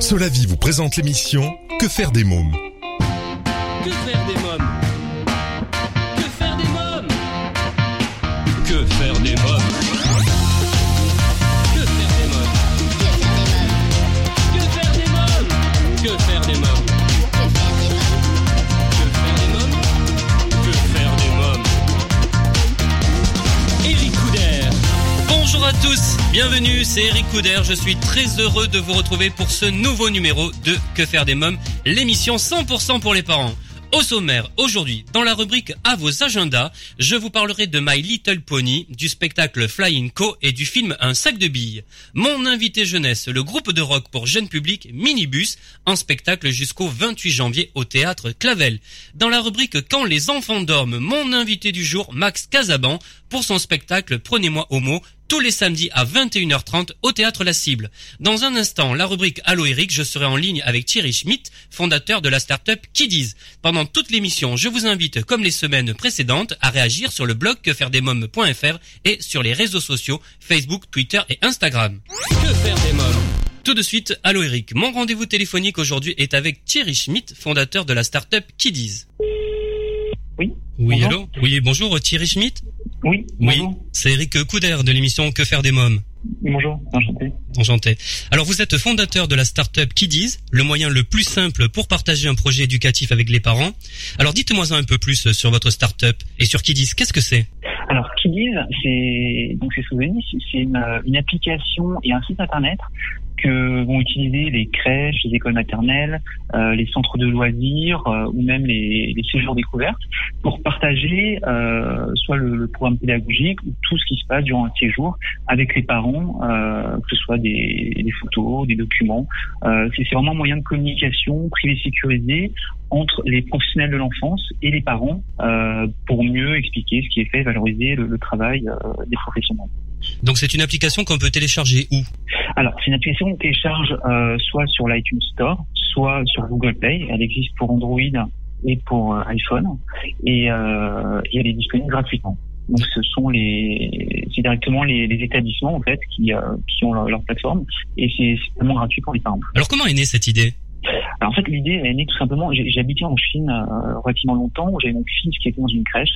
Solavi vous présente l'émission Que faire des mômes? Que faire des mômes? Bienvenue, c'est Eric Couder, je suis très heureux de vous retrouver pour ce nouveau numéro de Que faire des mômes, l'émission 100% pour les parents. Au sommaire, aujourd'hui, dans la rubrique à vos agendas, je vous parlerai de My Little Pony, du spectacle Flying Co et du film Un sac de billes. Mon invité jeunesse, le groupe de rock pour jeunes publics Minibus, en spectacle jusqu'au 28 janvier au théâtre Clavel. Dans la rubrique Quand les enfants dorment, mon invité du jour, Max Casaban, pour son spectacle Prenez-moi au mot, tous les samedis à 21h30 au théâtre La Cible. Dans un instant, la rubrique Allo Eric, je serai en ligne avec Thierry Schmidt, fondateur de la start-up Kiddies. Pendant toute l'émission, je vous invite, comme les semaines précédentes, à réagir sur le blog quefairedesmoms.fr et sur les réseaux sociaux Facebook, Twitter et Instagram. Que faire des mômes? Tout de suite, Allo Eric. Mon rendez-vous téléphonique aujourd'hui est avec Thierry Schmidt, fondateur de la start-up Kiddies. Oui. Oui, Bonjour. allô? Oui, bonjour Thierry Schmidt Oui. C'est Eric Couder de l'émission Que faire des mômes? Bonjour. Enchanté. Enchanté. Alors vous êtes fondateur de la start-up Kiddies, le moyen le plus simple pour partager un projet éducatif avec les parents. Alors dites-moi un peu plus sur votre start-up et sur Kiddies, qu'est-ce que c'est? Alors, Kiddies, c'est donc c'est souvenirs, c'est une, une application et un site internet que vont utiliser les crèches, les écoles maternelles, euh, les centres de loisirs euh, ou même les, les séjours découvertes pour partager euh, soit le, le programme pédagogique ou tout ce qui se passe durant un séjour avec les parents, euh, que ce soit des, des photos, des documents. Euh, c'est vraiment un moyen de communication privé sécurisé entre les professionnels de l'enfance et les parents euh, pour mieux expliquer ce qui est fait, valoriser le, le travail des professionnels. Donc c'est une application qu'on peut télécharger où? Alors, c'est une application qu'on télécharge euh, soit sur l'iTunes Store, soit sur Google Play. Elle existe pour Android et pour euh, iPhone, et, euh, et elle est disponible gratuitement. Donc, ce sont les, c'est directement les, les établissements en fait qui, qui ont leur, leur plateforme, et c'est c'est vraiment gratuit pour les parents. Alors comment est née cette idée? Alors en fait, l'idée elle est née tout simplement. J'ai habité en Chine euh, relativement longtemps, j'avais mon fils qui était dans une crèche,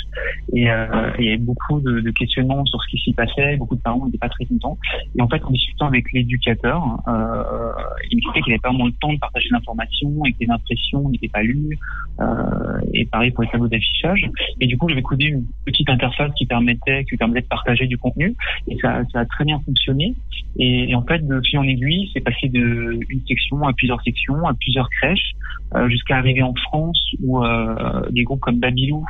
et euh, il y avait beaucoup de, de questionnements sur ce qui s'y passait. Beaucoup de parents n'étaient pas très contents. Et en fait, en discutant avec l'éducateur, euh, il me disait qu'il n'avait pas vraiment le temps de partager l'information et que les impressions n'étaient pas lues. Euh, et pareil pour les tableaux d'affichage. Et du coup, j'avais codé une petite interface qui permettait, qui permettait de partager du contenu. Et ça, ça a très bien fonctionné. Et, et en fait, de fil en aiguille, c'est passé de une section à plusieurs sections, plusieurs crèches, euh, jusqu'à arriver en France où euh, des groupes comme Babylou,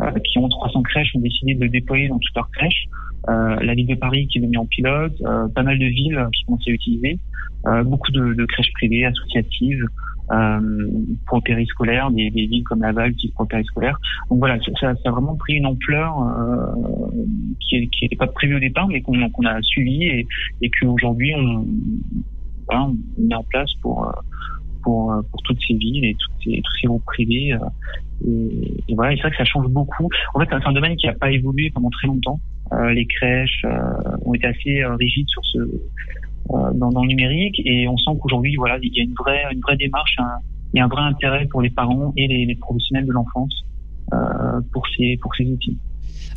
euh, qui ont 300 crèches, ont décidé de le déployer dans toutes leurs crèches. La ville de Paris qui l'a mis en pilote, pas mal de villes qui commencent à l'utiliser, euh, beaucoup de, crèches privées, associatives, pour périscolaire, des, des villes comme Laval qui pour périscolaire. Donc voilà, ça, a vraiment pris une ampleur qui n'était pas prévue au départ, mais qu'on a suivi et, et qu'aujourd'hui on, met en place pour pour, euh, pour toutes ces villes et toutes ces, tous ces groupes privés. euh, et, et voilà, c'est vrai que ça change beaucoup. En fait, c'est un domaine qui n'a pas évolué pendant très longtemps. Euh, les crèches ont été assez rigides sur ce dans, dans le numérique et on sent qu'aujourd'hui, voilà, il y a une vraie une vraie démarche, un, il y a un vrai intérêt pour les parents et les, les professionnels de l'enfance pour ces pour ces outils.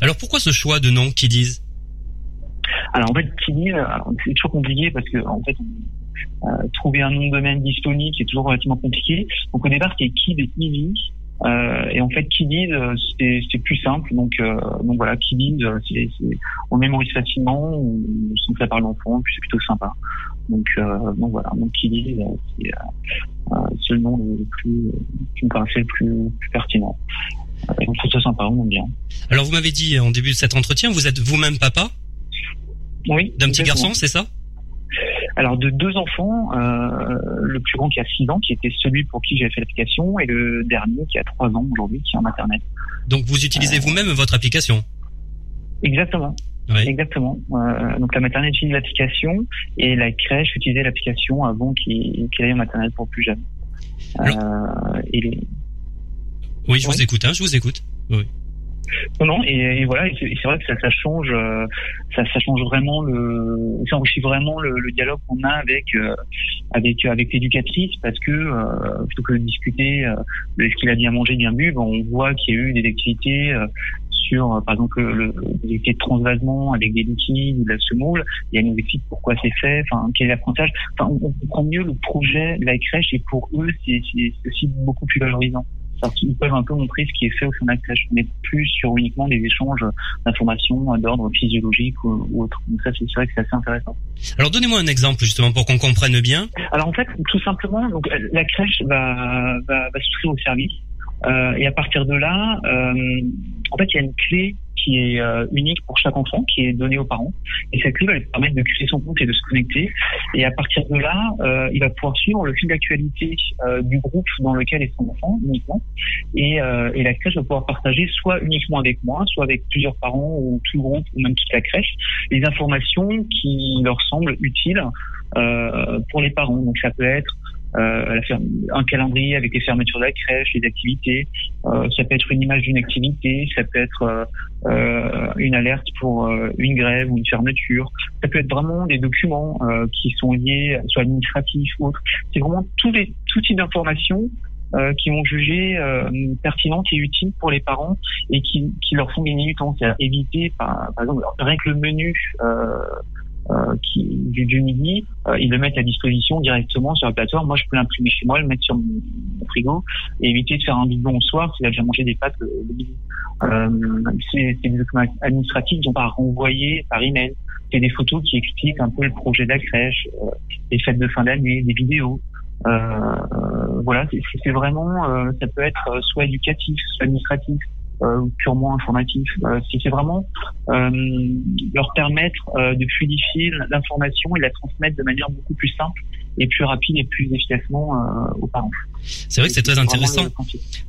Alors pourquoi ce choix de nom Kiddies? Alors en fait, alors, c'est toujours compliqué parce que en fait, on, trouver un nom de domaine disponible est toujours relativement compliqué. Donc au départ, c'était Kid et Easy. Euh, et en fait, Kiddies, euh, c'est c'est plus simple. Donc, euh, donc voilà, euh, c'est c'est- on mémorise facilement, on sent que ça parle d'enfant, puis c'est plutôt sympa. Donc, euh, donc voilà, donc euh, c'est euh, euh, c'est le nom le plus, qui me paraissait le plus, plus pertinent. Euh, et on trouve ça sympa, on aime bien. Alors vous m'avez dit en début de cet entretien, vous êtes vous-même papa Oui. d'un petit garçon, c'est ça? Alors de deux enfants, euh, le plus grand qui a 6 ans, qui était celui pour qui j'avais fait l'application, et le dernier qui a 3 ans aujourd'hui, qui est en maternelle. Donc vous utilisez vous-même votre application? Exactement, Oui. exactement. Euh, donc la maternelle utilise l'application et la crèche utilisait l'application avant qu'il qu'il aille en maternelle pour plus jeune. Euh, et les- Oui, je vous écoute, hein, je vous écoute. Oui. Non, non, et, voilà, c'est vrai que ça, ça change, euh, ça, ça, change vraiment le, ça enrichit vraiment le, le dialogue qu'on a avec euh, avec avec l'éducatrice parce que euh, plutôt que de discuter de ce qu'il a bien mangé, bien bu, ben, on voit qu'il y a eu des activités sur, par exemple, le, activités de transvasement avec des liquides de la semoule. Il y a nous explique pourquoi c'est fait, enfin quel est l'apprentissage. Enfin, on, on, comprend mieux le projet de la crèche et pour eux, c'est aussi beaucoup plus valorisant ils peuvent un peu montrer ce qui est fait au sein de la crèche, mais plus sur uniquement des échanges d'informations d'ordre physiologique ou, autre. Donc ça, c'est vrai que c'est assez intéressant. Alors donnez-moi un exemple justement pour qu'on comprenne bien. Alors en fait, tout simplement, donc la crèche va va, va souscrire au service euh, et à partir de là, euh, en fait, il y a une clé qui est euh, unique pour chaque enfant, qui est donnée aux parents. Et cette clé va lui permettre de créer son compte et de se connecter. Et à partir de là, euh, il va pouvoir suivre le fil d'actualité euh, du groupe dans lequel est son enfant uniquement. Et, la crèche va pouvoir partager soit uniquement avec moi, soit avec plusieurs parents ou tout le groupe ou même toute la crèche, les informations qui leur semblent utiles pour les parents. Donc ça peut être euh, un calendrier avec les fermetures de la crèche, les activités. Euh, ça peut être une image d'une activité, ça peut être euh, une alerte pour une grève ou une fermeture. Ça peut être vraiment des documents qui sont liés, soit administratifs ou autres. C'est vraiment tous les tout type d'informations qui vont juger euh, pertinentes et utiles pour les parents et qui, qui leur font gagner du temps. C'est-à-dire éviter, par, exemple, rien que le menu qui, du, du midi, euh, ils le mettent à disposition directement sur la plateforme. Moi, je peux l'imprimer chez moi, le mettre sur mon, frigo et éviter de faire un doublon au soir s'il a déjà mangé des pâtes le, midi. Euh, c'est des documents administratifs qui sont pas renvoyés par email. C'est des photos qui expliquent un peu le projet de la crèche, euh, les fêtes de fin d'année, des vidéos. Euh, voilà, c'est vraiment, ça peut être soit éducatif, soit administratif euh, purement informatif. Euh, c'est vraiment euh, leur permettre de fluidifier l'information et la transmettre de manière beaucoup plus simple et plus rapide et plus efficacement aux parents. C'est vrai que c'est très intéressant.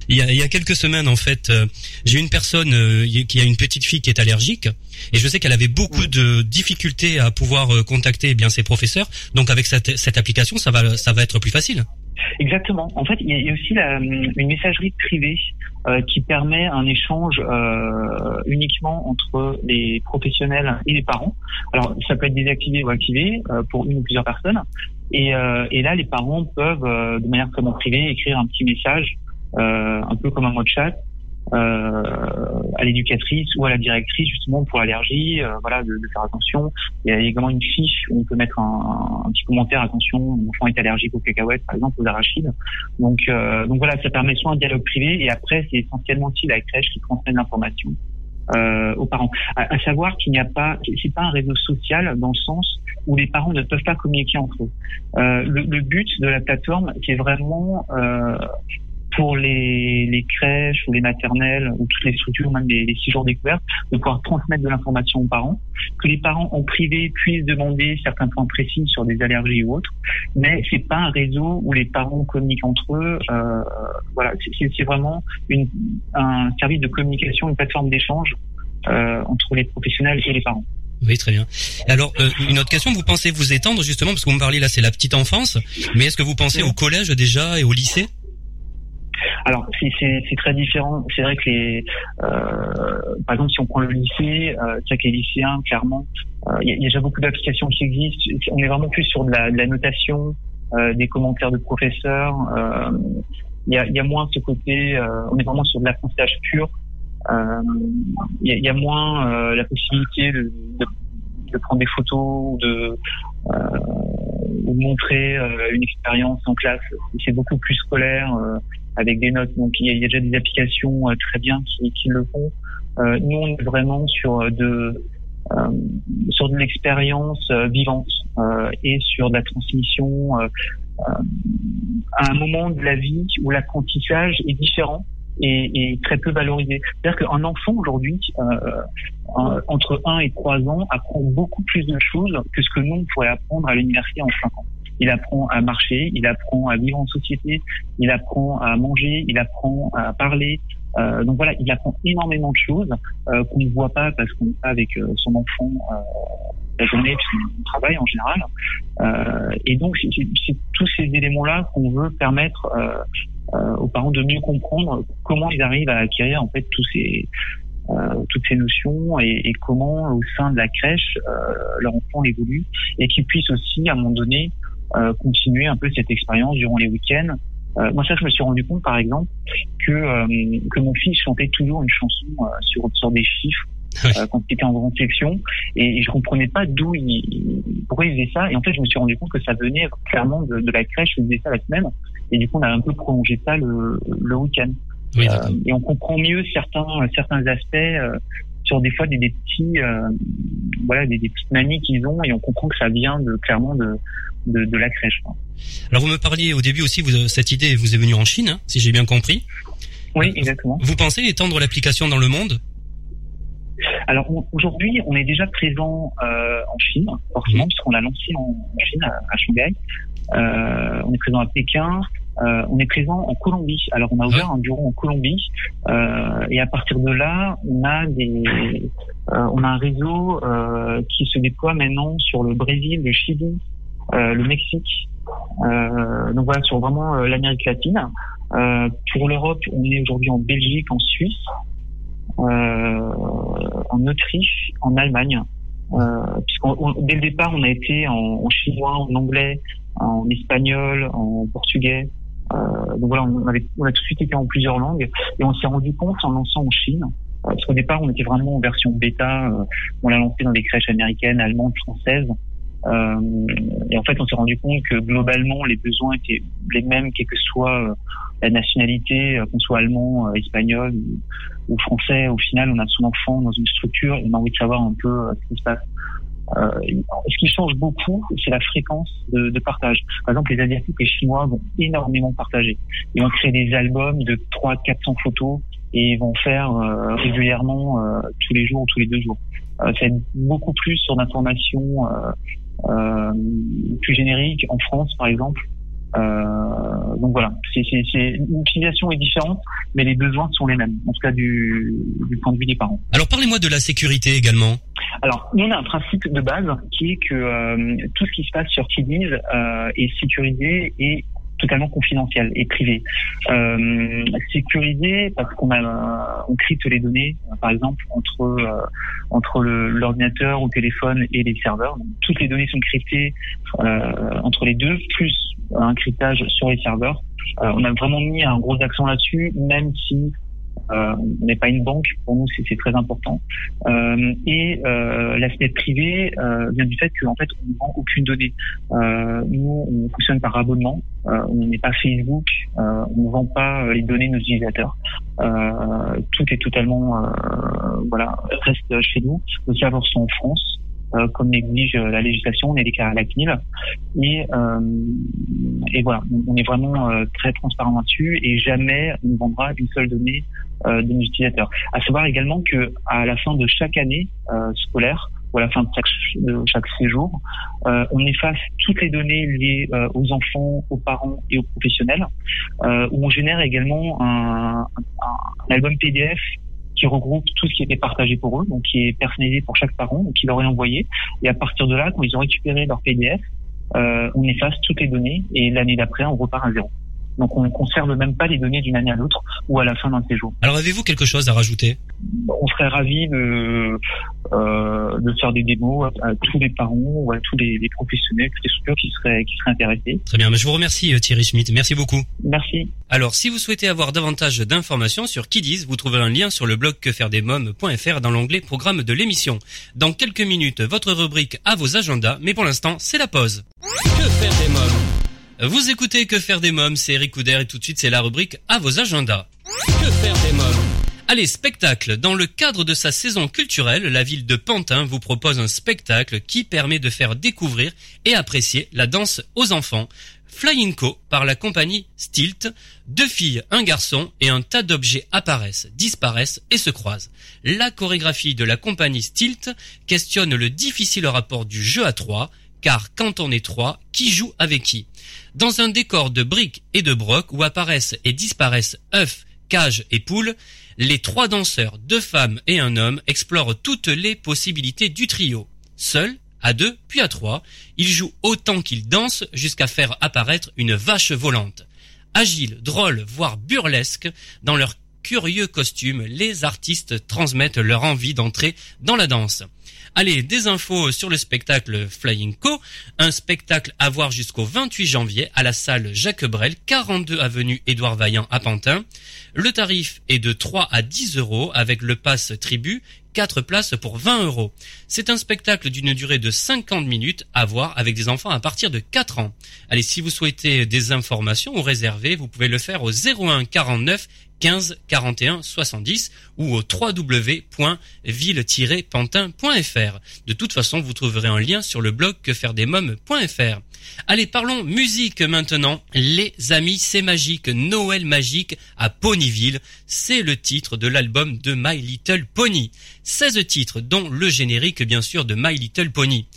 Il y, a, il y a quelques semaines, en fait, j'ai une personne qui a une petite fille qui est allergique, et je sais qu'elle avait beaucoup de difficultés à pouvoir contacter eh bien ses professeurs. Donc avec cette, cette application, ça va, ça va être plus facile. Exactement. En fait, il y a aussi la, une messagerie privée euh, qui permet un échange euh, uniquement entre les professionnels et les parents. Alors, ça peut être désactivé ou activé euh, pour une ou plusieurs personnes. Et, et là, les parents peuvent, de manière vraiment privée, écrire un petit message, un peu comme un mot de chat, euh, à l'éducatrice ou à la directrice justement pour l'allergie, euh, voilà, de, faire attention. Il y a également une fiche où on peut mettre un, petit commentaire attention, mon enfant est allergique aux cacahuètes par exemple, aux arachides. Donc, euh, donc voilà, ça permet soit un dialogue privé et après c'est essentiellement aussi la crèche qui transmet l'information. Euh, aux parents. À, savoir qu'il n'y a pas, c'est pas un réseau social dans le sens où les parents ne peuvent pas communiquer entre eux. Euh, le, but de la plateforme, c'est vraiment euh, pour les, les, crèches ou les maternelles ou toutes les structures, même les, les six jours découvertes, de pouvoir transmettre de l'information aux parents, que les parents en privé puissent demander certains points précis sur des allergies ou autres, mais c'est pas un réseau où les parents communiquent entre eux. Euh, voilà, c'est vraiment une, un service de communication, une plateforme d'échange euh, entre les professionnels et les parents. Oui, très bien. Alors, euh, une autre question, vous pensez vous étendre justement, parce que vous me parlez là, c'est la petite enfance, mais est-ce que vous pensez au collège déjà et au lycée? Alors c'est très différent. C'est vrai que les, euh, par exemple, si on prend le lycée, euh, c'est clairement, euh, il y, a déjà beaucoup d'applications qui existent. On est vraiment plus sur de la, de la notation, euh, des commentaires de professeurs. Euh, il y a, y, a, moins ce côté, on est vraiment sur de l'apprentissage pur. Il y, y, a moins la possibilité de, de, prendre des photos ou de ou montrer une expérience en classe. C'est beaucoup plus scolaire avec des notes. Donc il y a, déjà des applications euh, très bien qui, le font. Euh, nous on est vraiment sur euh, de sur de l'expérience vivante et sur de la transmission à un moment de la vie où l'apprentissage est différent et, très peu valorisé. C'est-à-dire qu'un enfant aujourd'hui, entre 1 et 3 ans, apprend beaucoup plus de choses que ce que nous on pourrait apprendre à l'université en 5 ans il apprend à marcher, il apprend à vivre en société, il apprend à manger, il apprend à parler. Euh, donc voilà, il apprend énormément de choses euh, qu'on ne voit pas parce qu'on n'est pas avec euh, son enfant euh, la journée, puisqu'on travaille en général. Euh, et donc c'est tous ces éléments-là qu'on veut permettre aux parents de mieux comprendre comment ils arrivent à acquérir en fait tous ces toutes ces notions et, et, comment au sein de la crèche leur enfant évolue et qu'ils puissent aussi à un moment donné continuer un peu cette expérience durant les week-ends. Euh, moi, ça, je me suis rendu compte, par exemple, que, euh, que mon fils chantait toujours une chanson euh, sur, sur des chiffres quand il était en grande section. Et, je comprenais pas d'où il, pourquoi il faisait ça. Et en fait je me suis rendu compte que ça venait clairement de, de la crèche où il faisait ça la semaine. Et du coup on a un peu prolongé ça le, le week-end. Et on comprend mieux certains certains aspects sur des fois des, des petits voilà des, des petites manies qu'ils ont et on comprend que ça vient de clairement de de, de la crèche. Alors vous me parliez au début aussi, vous, cette idée vous est venue en Chine, hein, si j'ai bien compris. Oui, exactement. Vous pensez étendre l'application dans le monde? Alors aujourd'hui, on est déjà présent euh, en Chine, forcément, mmh. puisqu'on a lancé en, Chine, à, Shanghai. Euh, on est présent à Pékin. Euh, on est présent en Colombie. Alors on a ouvert un bureau en Colombie euh, et à partir de là, on a des, euh, on a un réseau qui se déploie maintenant sur le Brésil, le Chili, le Mexique. Donc voilà, sur vraiment l'Amérique latine. pour l'Europe, on est aujourd'hui en Belgique, en Suisse, en Autriche, en Allemagne. Puisqu'on dès le départ on a été en, en, chinois, en anglais, en espagnol, en portugais. Euh, donc voilà, on, avait, on a tout de suite été en plusieurs langues et on s'est rendu compte en lançant en Chine. parce qu'au départ on était vraiment en version bêta. on l'a lancé dans des crèches américaines, allemandes, françaises. Euh, et en fait, on s'est rendu compte que globalement, les besoins étaient les mêmes, quelle que soit euh, la nationalité, euh, qu'on soit allemand, espagnol ou, français. Au final, on a son enfant dans une structure et on a envie de savoir un peu ce qui se passe. Euh, ce qui change beaucoup, c'est la fréquence de, de, partage. Par exemple, les Asiatiques et les Chinois vont énormément partager. Ils vont créer des albums de 300 400 photos et vont faire euh, régulièrement euh, tous les jours ou tous les deux jours. c'est beaucoup plus sur l'information euh, plus générique en France, par exemple. Euh, donc voilà, c'est, l'utilisation est différente, mais les besoins sont les mêmes, en tout cas du, du point de vue des parents. Alors parlez-moi de la sécurité également. Alors, nous, on a un principe de base qui est que euh, tout ce qui se passe sur Kiddies euh, est sécurisé et totalement confidentiel et privé. Euh, sécurisé parce qu'on a on crypte les données, par exemple entre euh, entre l'ordinateur ou le téléphone et les serveurs. Donc, toutes les données sont cryptées euh, entre les deux, plus un cryptage sur les serveurs. Euh, on a vraiment mis un gros accent là-dessus, même si euh, on n'est pas une banque, pour nous c'est très important. Euh, et euh, l'aspect privé vient du fait qu'en fait on ne vend aucune donnée. Nous on fonctionne par abonnement, on n'est pas Facebook, on ne vend pas les données de nos utilisateurs. tout est totalement voilà reste chez nous. Le serveur sont en France. Euh, comme l'exige la législation, on est déclaré à la CNIL. Et, euh, et voilà, on est vraiment euh, très transparent là-dessus et jamais on ne vendra une seule donnée de nos utilisateurs. À savoir également que à la fin de chaque année scolaire, ou à la fin de chaque, de chaque séjour, euh, on efface toutes les données liées euh, aux enfants, aux parents et aux professionnels, euh, où on génère également un, un, un, album PDF qui regroupe tout ce qui était partagé pour eux, donc qui est personnalisé pour chaque parent, donc qui leur est envoyé. Et à partir de là, quand ils ont récupéré leur PDF, euh, on efface toutes les données et l'année d'après, on repart à zéro. Donc on ne conserve même pas les données d'une année à l'autre ou à la fin d'un séjour. Alors avez-vous quelque chose à rajouter? On serait ravis de, euh, de faire des démos à, tous les parents ou à tous les, les professionnels, toutes les structures qui seraient, qui seraient intéressés. Très bien, mais je vous remercie euh, Thierry Schmitt, merci beaucoup. Merci. Alors si vous souhaitez avoir davantage d'informations sur Kiddies, vous trouverez un lien sur le blog quefairedesmoms.fr dans l'onglet programme de l'émission. Dans quelques minutes, votre rubrique à vos agendas, mais pour l'instant, c'est la pause. Que faire des mômes? Vous écoutez Que faire des mômes, c'est Eric Couder et tout de suite c'est la rubrique à vos agendas. Que faire des mômes Allez, spectacle. Dans le cadre de sa saison culturelle, la ville de Pantin vous propose un spectacle qui permet de faire découvrir et apprécier la danse aux enfants. Flying Co par la compagnie Stilt, deux filles, un garçon et un tas d'objets apparaissent, disparaissent et se croisent. La chorégraphie de la compagnie Stilt questionne le difficile rapport du jeu à trois, car quand on est trois, qui joue avec qui? Dans un décor de briques et de brocs où apparaissent et disparaissent œufs, cages et poules, les trois danseurs, deux femmes et un homme, explorent toutes les possibilités du trio. Seuls, à deux, puis à trois, ils jouent autant qu'ils dansent jusqu'à faire apparaître une vache volante. Agile, drôle, voire burlesque, dans leur curieux costumes, les artistes transmettent leur envie d'entrer dans la danse. Allez, des infos sur le spectacle Flying Co, un spectacle à voir jusqu'au 28 janvier à la salle Jacques Brel, 42 avenue Édouard Vaillant à Pantin. Le tarif est de 3 à 10 euros avec le pass tribu 4 places pour 20 euros. C'est un spectacle d'une durée de 50 minutes à voir avec des enfants à partir de 4 ans. Allez, si vous souhaitez des informations ou réserver, vous pouvez le faire au 01 49 15 41 70 ou au www.ville-pantin.fr. De toute façon, vous trouverez un lien sur le blog quefairedesmoms.fr. Allez, parlons musique maintenant. Les amis, c'est magique. Noël magique à Ponyville. C'est le titre de l'album de My Little Pony. 16 titres, dont le générique, bien sûr, de My Little Pony.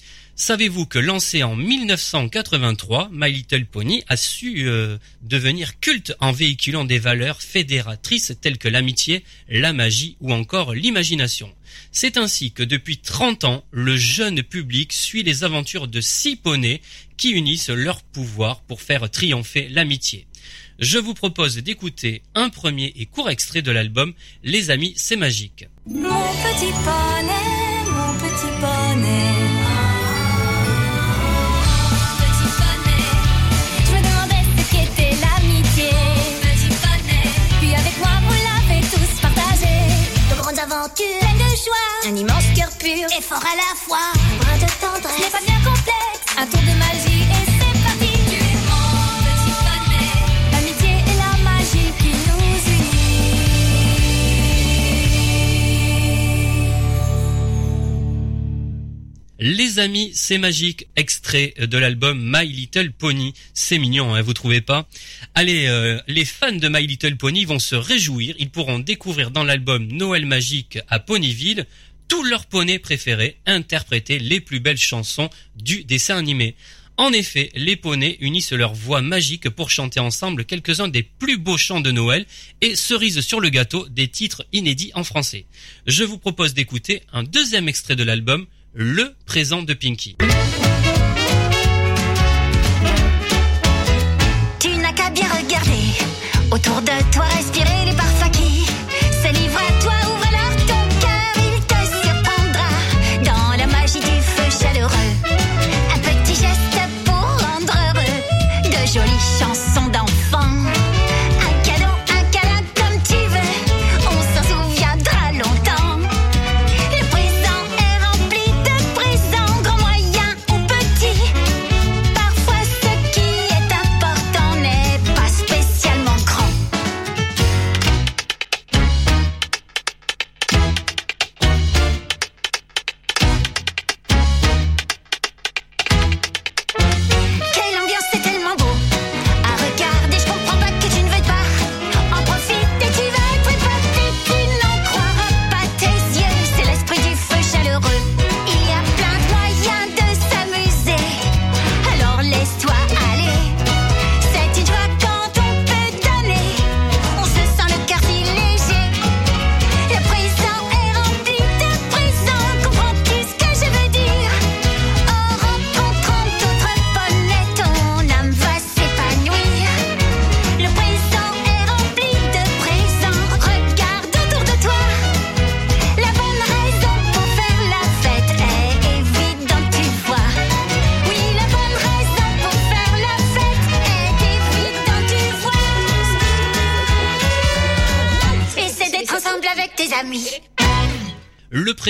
Savez-vous que lancé en 1983, My Little Pony a su euh, devenir culte en véhiculant des valeurs fédératrices telles que l'amitié, la magie ou encore l'imagination? C'est ainsi que depuis 30 ans, le jeune public suit les aventures de six poneys qui unissent leurs pouvoirs pour faire triompher l'amitié. Je vous propose d'écouter un premier et court extrait de l'album Les amis, c'est magique. Mon petit poney, mon petit poney. Aventures, pleines de joie, un immense cœur pur. Et fort à la fois. Un de tendresse, n'est pas bien complexe, un tour de magie Les amis, c'est magique, extrait de l'album My Little Pony. C'est mignon, hein, vous trouvez pas? Allez, euh, les fans de My Little Pony vont se réjouir. Ils pourront découvrir dans l'album Noël magique à Ponyville tous leurs poneys préférés, interpréter les plus belles chansons du dessin animé. En effet, les poneys unissent leurs voix magiques pour chanter ensemble quelques-uns des plus beaux chants de Noël et cerise sur le gâteau des titres inédits en français. Je vous propose d'écouter un deuxième extrait de l'album, Le présent de Pinky. Tu n'as qu'à bien regarder autour de toi, respirer les parfums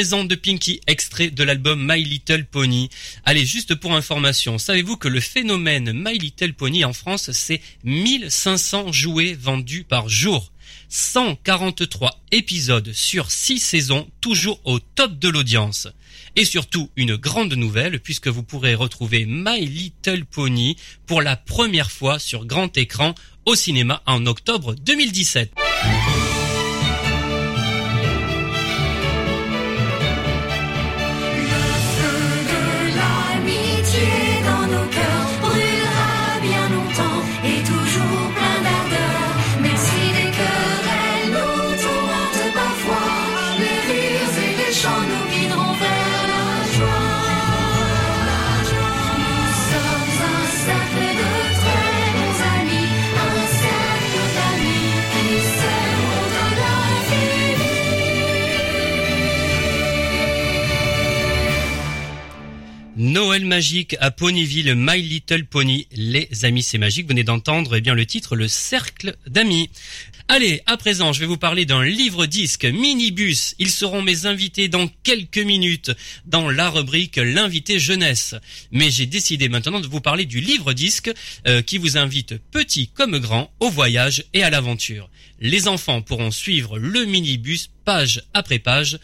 De Pinky, extrait de l'album My Little Pony. Allez, juste pour information, savez-vous que le phénomène My Little Pony en France, c'est 1500 jouets vendus par jour 143 épisodes sur 6 saisons, toujours au top de l'audience. Et surtout, une grande nouvelle, puisque vous pourrez retrouver My Little Pony pour la première fois sur grand écran au cinéma en octobre 2017. Magique à Ponyville, My Little Pony. Les amis, c'est magique. Vous venez d'entendre eh bien le titre, le cercle d'amis. Allez, à présent, je vais vous parler d'un livre-disque minibus. Ils seront mes invités dans quelques minutes dans la rubrique l'invité jeunesse. Mais j'ai décidé maintenant de vous parler du livre-disque euh, qui vous invite petit comme grand au voyage et à l'aventure. Les enfants pourront suivre le minibus page après page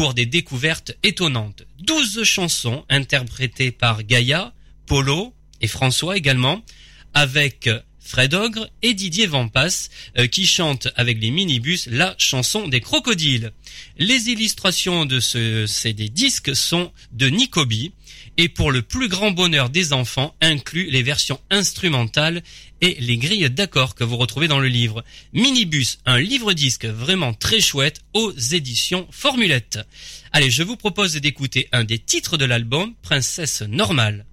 pour des découvertes étonnantes. 12 chansons interprétées par Gaïa, Polo et François également, avec Fred Ogre et Didier Vampas euh, qui chantent avec les minibus la chanson des crocodiles. Les illustrations de ce CD disques sont de Nicobi et pour le plus grand bonheur des enfants inclut les versions instrumentales et les grilles d'accords que vous retrouvez dans le livre. Minibus, un livre disque vraiment très chouette aux éditions Formulette. Allez, je vous propose d'écouter un des titres de l'album, Princesse Normale.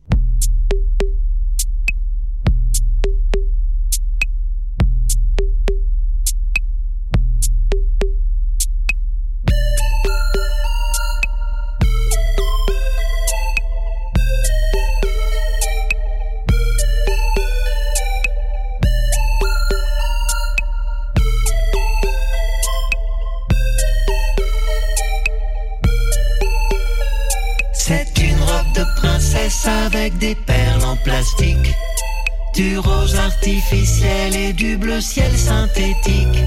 Du bleu ciel synthétique.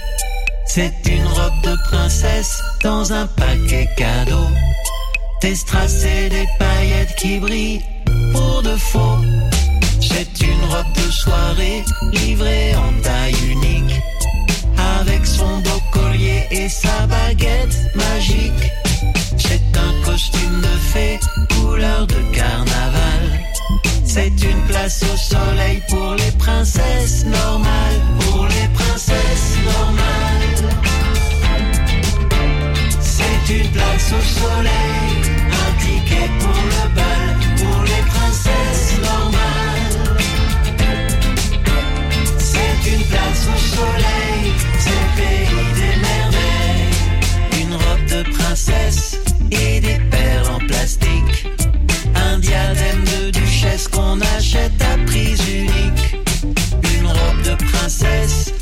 C'est une robe de princesse dans un paquet cadeau. Des strass et des paillettes qui brillent pour de faux. C'est une robe de soirée livrée en taille unique. Avec son beau collier et sa baguette magique. C'est un costume de fée, couleur de carnaval. C'est une place au soleil pour les princesses normales. Pour les princesses normales. C'est une place au soleil, un ticket pour le bal. Pour les princesses normales. C'est une place au soleil, c'est le pays princesse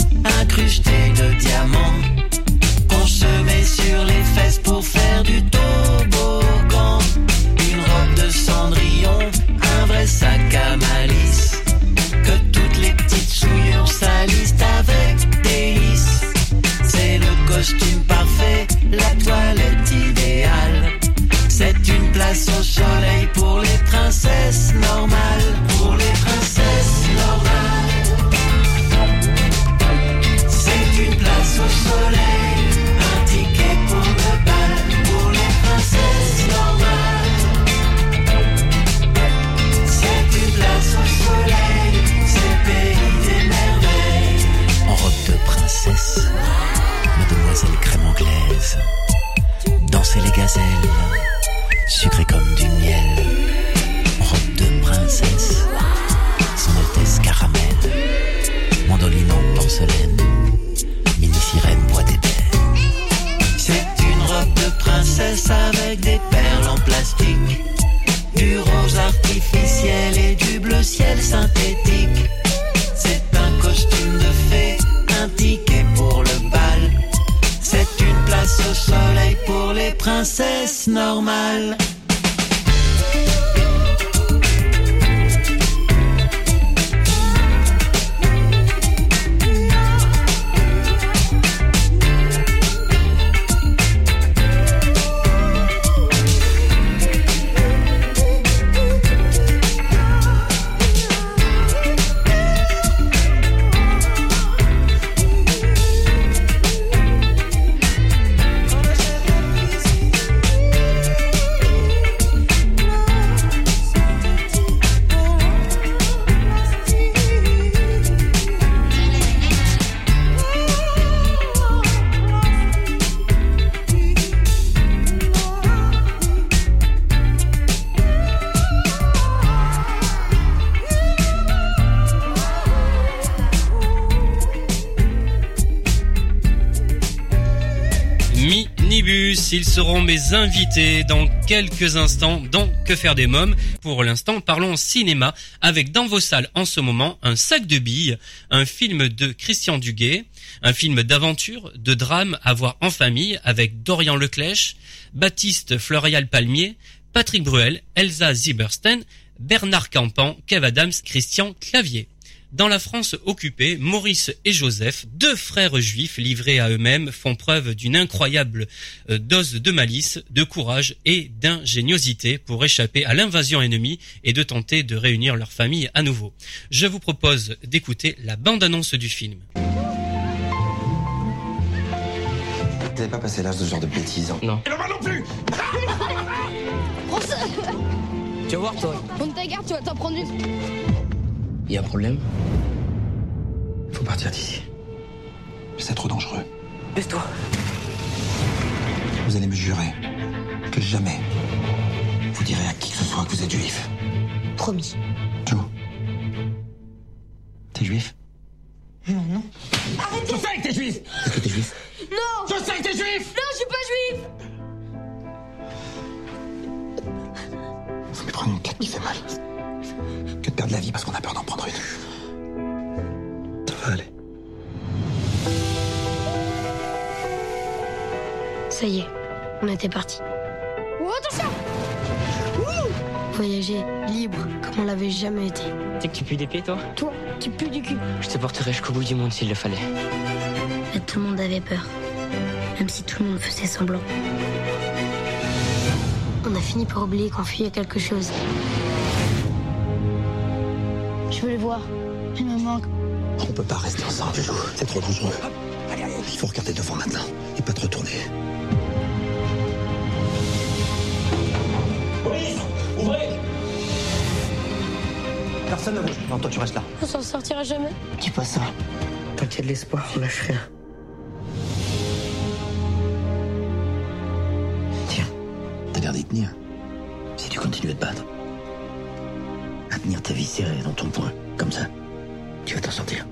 incrustée de diamants. Qu'on se met sur les fesses seront mes invités dans quelques instants dans Que faire des mômes. Pour l'instant, parlons cinéma avec dans vos salles en ce moment un sac de billes, un film de Christian Duguay, un film d'aventure, de drame à voir en famille avec Dorian Leclèche, Baptiste Floréal Palmier, Patrick Bruel, Elsa Zieberstein, Bernard Campan, Kev Adams, Christian Clavier. Dans la France occupée, Maurice et Joseph, deux frères juifs livrés à eux-mêmes, font preuve d'une incroyable euh, dose de malice, de courage et d'ingéniosité pour échapper à l'invasion ennemie et de tenter de réunir leur famille à nouveau. Je vous propose d'écouter la bande-annonce du film. Vous n'avez pas passé l'âge de ce genre de bêtises. hein Non. Tu vas voir, toi. Garde, tu vas t'en prendre une. Il y a un problème? Faut partir d'ici. C'est trop dangereux. Baisse-toi. Vous allez me jurer que jamais vous direz à qui que ce soit que vous êtes juif. Promis. Joe. T'es juif? Non, non. Je sais que t'es juif Est-ce que t'es juif? Non Je sais que t'es juif Non, je suis pas juif Faut lui prendre une claque qui fait mal. Perdre la vie parce qu'on a peur d'en prendre une. Ça va aller. Ça y est, on était parti. Oh, attention Voyager libre comme on l'avait jamais été. Tu sais que tu pues des pieds, toi? Toi, tu pues du cul. Je te porterai jusqu'au bout du monde s'il le fallait. Mais tout le monde avait peur. Même si tout le monde faisait semblant. On a fini par oublier qu'on fuyait quelque chose. Il me manque. On peut pas rester ensemble. C'est trop dangereux. Allez, allez, il faut regarder devant maintenant et pas te retourner. Personne ne bouge. Non, toi tu restes là. On s'en sortira jamais. Dis pas ça. Tant qu'il y a de l'espoir, on lâche rien. Tiens, t'as l'air d'y tenir. Si tu continues à te battre, à tenir ta vie serrée dans ton poing, comme ça, tu vas t'en sortir.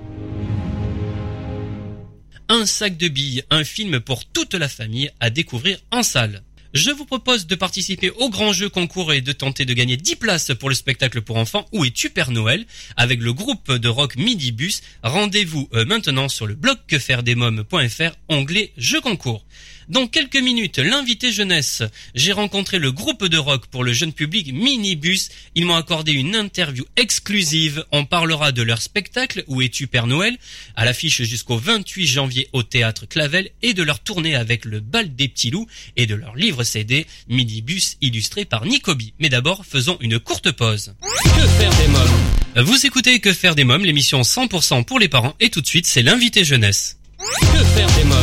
Un sac de billes, un film pour toute la famille à découvrir en salle. Je vous propose de participer au grand jeu concours et de tenter de gagner 10 places pour le spectacle pour enfants Où es-tu Père Noël? Avec le groupe de rock Midibus. Rendez-vous euh, maintenant sur le blog quefairedesmoms.fr onglet jeu concours. Dans quelques minutes, l'invité jeunesse. J'ai rencontré le groupe de rock pour le jeune public Minibus. Ils m'ont accordé une interview exclusive. On parlera de leur spectacle Où es-tu Père Noël? À l'affiche jusqu'au 28 janvier au théâtre Clavel et de leur tournée avec le bal des petits loups et de leur livre CD Minibus illustré par Nicobi. Mais d'abord, faisons une courte pause. Que faire des mômes? Vous écoutez Que faire des mômes, l'émission 100% pour les parents et tout de suite, c'est l'invité jeunesse. Que faire des mômes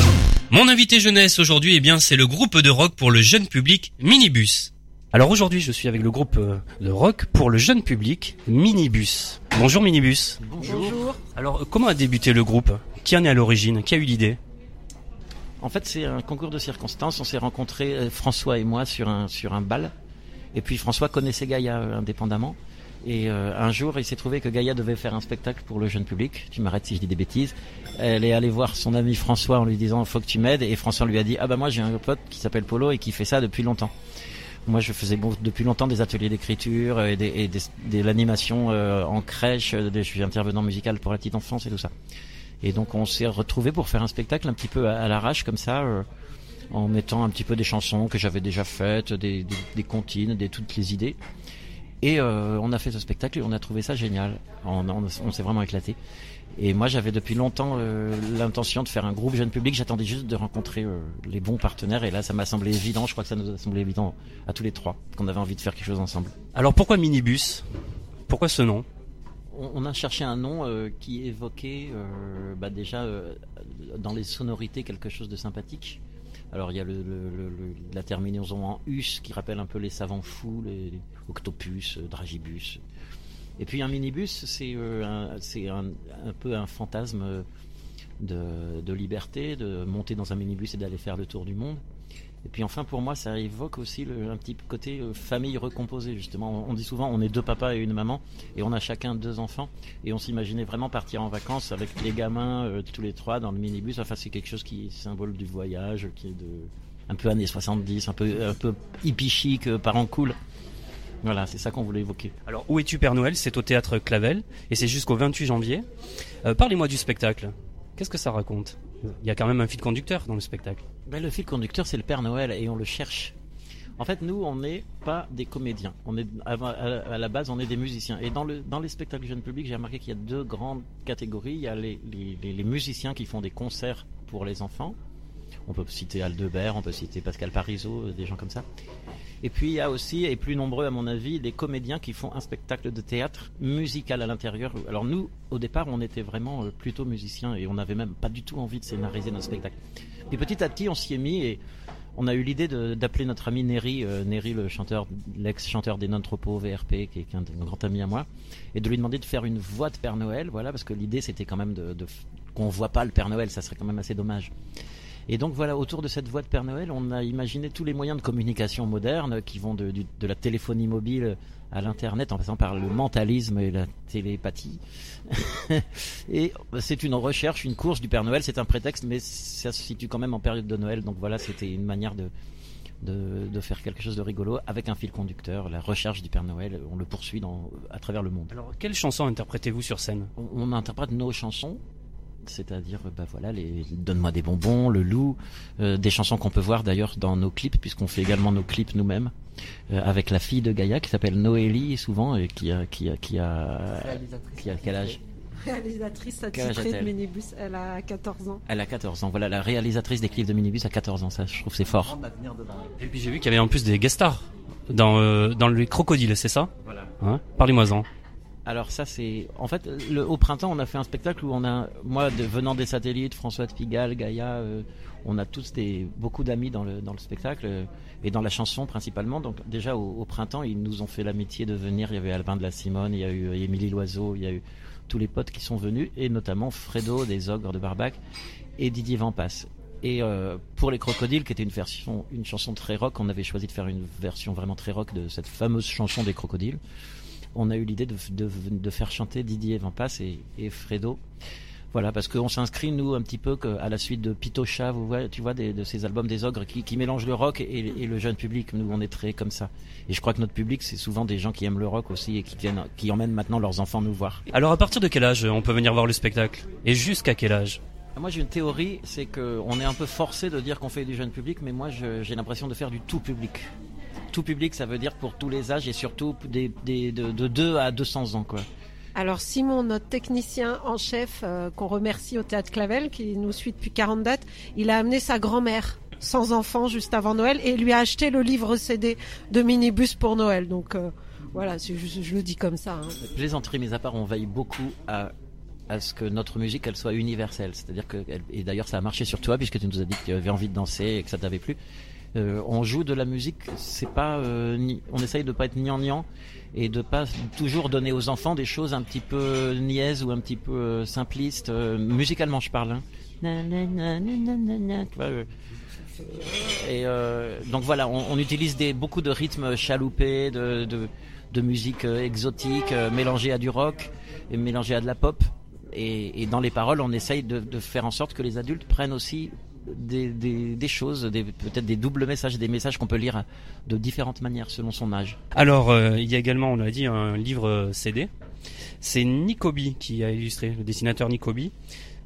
Mon invité jeunesse aujourd'hui, eh bien, c'est le groupe de rock pour le jeune public Minibus. Alors aujourd'hui, je suis avec le groupe euh, de rock pour le jeune public Minibus. Bonjour Minibus. Bonjour. Alors, euh, comment a débuté le groupe Qui en est à l'origine Qui a eu l'idée En fait, c'est un concours de circonstances. On s'est rencontrés, euh, François et moi, sur un, sur un bal. Et puis François connaissait Gaïa euh, indépendamment. Et euh, un jour, il s'est trouvé que Gaïa devait faire un spectacle pour le jeune public. Tu m'arrêtes si je dis des bêtises. Elle est allée voir son ami François en lui disant faut que tu m'aides. Et François lui a dit ah bah moi j'ai un pote qui s'appelle Polo et qui fait ça depuis longtemps. Moi, je faisais depuis longtemps des ateliers d'écriture et, des, et de l'animation euh, en crèche. euh, je suis intervenant musical pour la petite enfance et tout ça. Et donc, on s'est retrouvés pour faire un spectacle un petit peu à, à l'arrache comme ça, euh, en mettant un petit peu des chansons que j'avais déjà faites, des, des, des comptines, des toutes les idées. Et euh, on a fait ce spectacle et on a trouvé ça génial. On, on, on s'est vraiment éclaté. Et moi, j'avais depuis longtemps euh, l'intention de faire un groupe jeune public. J'attendais juste de rencontrer euh, les bons partenaires. Et là, ça m'a semblé évident. Je crois que ça nous a semblé évident à tous les trois qu'on avait envie de faire quelque chose ensemble. Alors pourquoi Minibus? Pourquoi ce nom? On, on a cherché un nom euh, qui évoquait bah, déjà dans les sonorités quelque chose de sympathique. Alors il y a le, la terminaison en us qui rappelle un peu les savants fous, les, octopus, euh, dragibus. Et puis un minibus, c'est euh, un, peu un fantasme euh, de liberté, de monter dans un minibus et d'aller faire le tour du monde. Et puis enfin, pour moi, ça évoque aussi un petit côté euh, famille recomposée, justement. On dit souvent, on est deux papas et une maman, et on a chacun deux enfants, et on s'imaginait vraiment partir en vacances avec les gamins, euh, tous les trois, dans le minibus. Enfin, c'est quelque chose qui est symbole du voyage, qui est de, un peu années 70, un peu, un peu hippie chic, euh, parents cool. Voilà, c'est ça qu'on voulait évoquer. Alors, Où es-tu Père Noël? C'est au théâtre Clavel et c'est jusqu'au 28 janvier. Parlez-moi du spectacle. Qu'est-ce que ça raconte? Il y a quand même un fil conducteur dans le spectacle. Ben, le fil conducteur, c'est le Père Noël et on le cherche. En fait, nous, on n'est pas des comédiens. On est à, la base, on est des musiciens. Et dans le dans les spectacles jeunes publics, j'ai remarqué qu'il y a deux grandes catégories. Il y a les, les, musiciens qui font des concerts pour les enfants. On peut citer Aldebert, on peut citer Pascal Parisot, euh, des gens comme ça. Et puis il y a aussi, et plus nombreux à mon avis, les comédiens qui font un spectacle de théâtre musical à l'intérieur. Alors nous, au départ, on était vraiment euh, plutôt musiciens et on n'avait même pas du tout envie de scénariser notre spectacle. Puis petit à petit, on s'y est mis et on a eu l'idée d'appeler notre ami Neri, euh, le chanteur, l'ex-chanteur des Non-Tropos VRP, qui est un, un grand ami à moi, et de lui demander de faire une voix de Père Noël, voilà, parce que l'idée c'était quand même de, de qu'on voit pas le Père Noël, ça serait quand même assez dommage. Et donc voilà, autour de cette voix de Père Noël, on a imaginé tous les moyens de communication modernes qui vont de, la téléphonie mobile à l'internet, en passant par le mentalisme et la télépathie. et c'est une recherche, une course du Père Noël, c'est un prétexte, mais ça se situe quand même en période de Noël. Donc voilà, c'était une manière de, de, de faire quelque chose de rigolo avec un fil conducteur, la recherche du Père Noël. On le poursuit dans, à travers le monde. Alors, quelles chansons interprétez-vous sur scène? On, on interprète nos chansons, c'est-à-dire, bah voilà, les Donne-moi des bonbons, Le Loup, euh, des chansons qu'on peut voir d'ailleurs dans nos clips, puisqu'on fait également nos clips nous-mêmes, euh, avec la fille de Gaïa qui s'appelle Noélie souvent et qui a qui a qui a qui a quel âge? Réalisatrice attitrée de Minibus, elle a 14 ans. Elle a 14 ans. Voilà, la réalisatrice des clips de Minibus a 14 ans. Ça, je trouve c'est fort. Et puis j'ai vu qu'il y avait en plus des guest stars dans, euh, dans les crocodiles, c'est ça? Voilà. Hein? Parlez-moi-en. Alors ça c'est en fait au printemps on a fait un spectacle où on a moi de, venant des satellites François de Pigalle Gaïa euh, on a tous des beaucoup d'amis dans le dans le spectacle euh, et dans la chanson principalement. Donc déjà au, printemps ils nous ont fait l'amitié de venir. Il y avait Albin de la Simone il y a eu euh, Émilie Loiseau il y a eu tous les potes qui sont venus et notamment Fredo des Ogres de Barbac et Didier Vampas. Et pour les crocodiles qui était une version une chanson très rock on avait choisi de faire une version vraiment très rock de cette fameuse chanson des crocodiles on a eu l'idée de, de, de faire chanter Didier Vampas et, et Fredo. Voilà, parce qu'on s'inscrit, nous, un petit peu à la suite de Pitocha, vous voyez, tu vois, des- de ces albums des ogres qui, qui mélangent le rock et, et le jeune public. Nous, on est très comme ça. Et je crois que notre public, c'est souvent des gens qui aiment le rock aussi et qui viennent, qui emmènent maintenant leurs enfants nous voir. Alors à partir de quel âge on peut venir voir le spectacle? Et jusqu'à quel âge? Moi, j'ai une théorie, c'est que on est un peu forcé de dire qu'on fait du jeune public, mais moi, j'ai l'impression de faire du tout public. Tout public, ça veut dire pour tous les âges et surtout des, des, de, de 2 à 200 ans, quoi. Alors Simon, notre technicien en chef, euh, qu'on remercie au Théâtre Clavel, qui nous suit depuis 40 dates, il a amené sa grand-mère sans enfant juste avant Noël et lui a acheté le livre CD de Minibus pour Noël. Donc euh, voilà, je le dis comme ça. hein. Plaisanterie mis à part, on veille beaucoup à, à ce que notre musique elle soit universelle. C'est-à-dire que, et d'ailleurs ça a marché sur toi puisque tu nous as dit que tu avais envie de danser et que ça t'avait plu. Euh, on joue de la musique, c'est pas, euh, on essaye de pas être gnangnan et de pas toujours donner aux enfants des choses un petit peu niaises ou un petit peu euh, simplistes. euh, musicalement, je parle. Euh, et euh, donc voilà, on, utilise beaucoup de rythmes chaloupés, de, musique euh, exotique, euh, mélangée à du rock et mélangée à de la pop. Et, dans les paroles, on essaye de faire en sorte que les adultes prennent aussi des, des, des choses, des- peut-être des doubles messages, des messages qu'on peut lire de différentes manières selon son âge. Alors euh, il y a également, on l'a dit, un livre euh, CD. C'est Nicobi qui a illustré, le dessinateur Nicobi.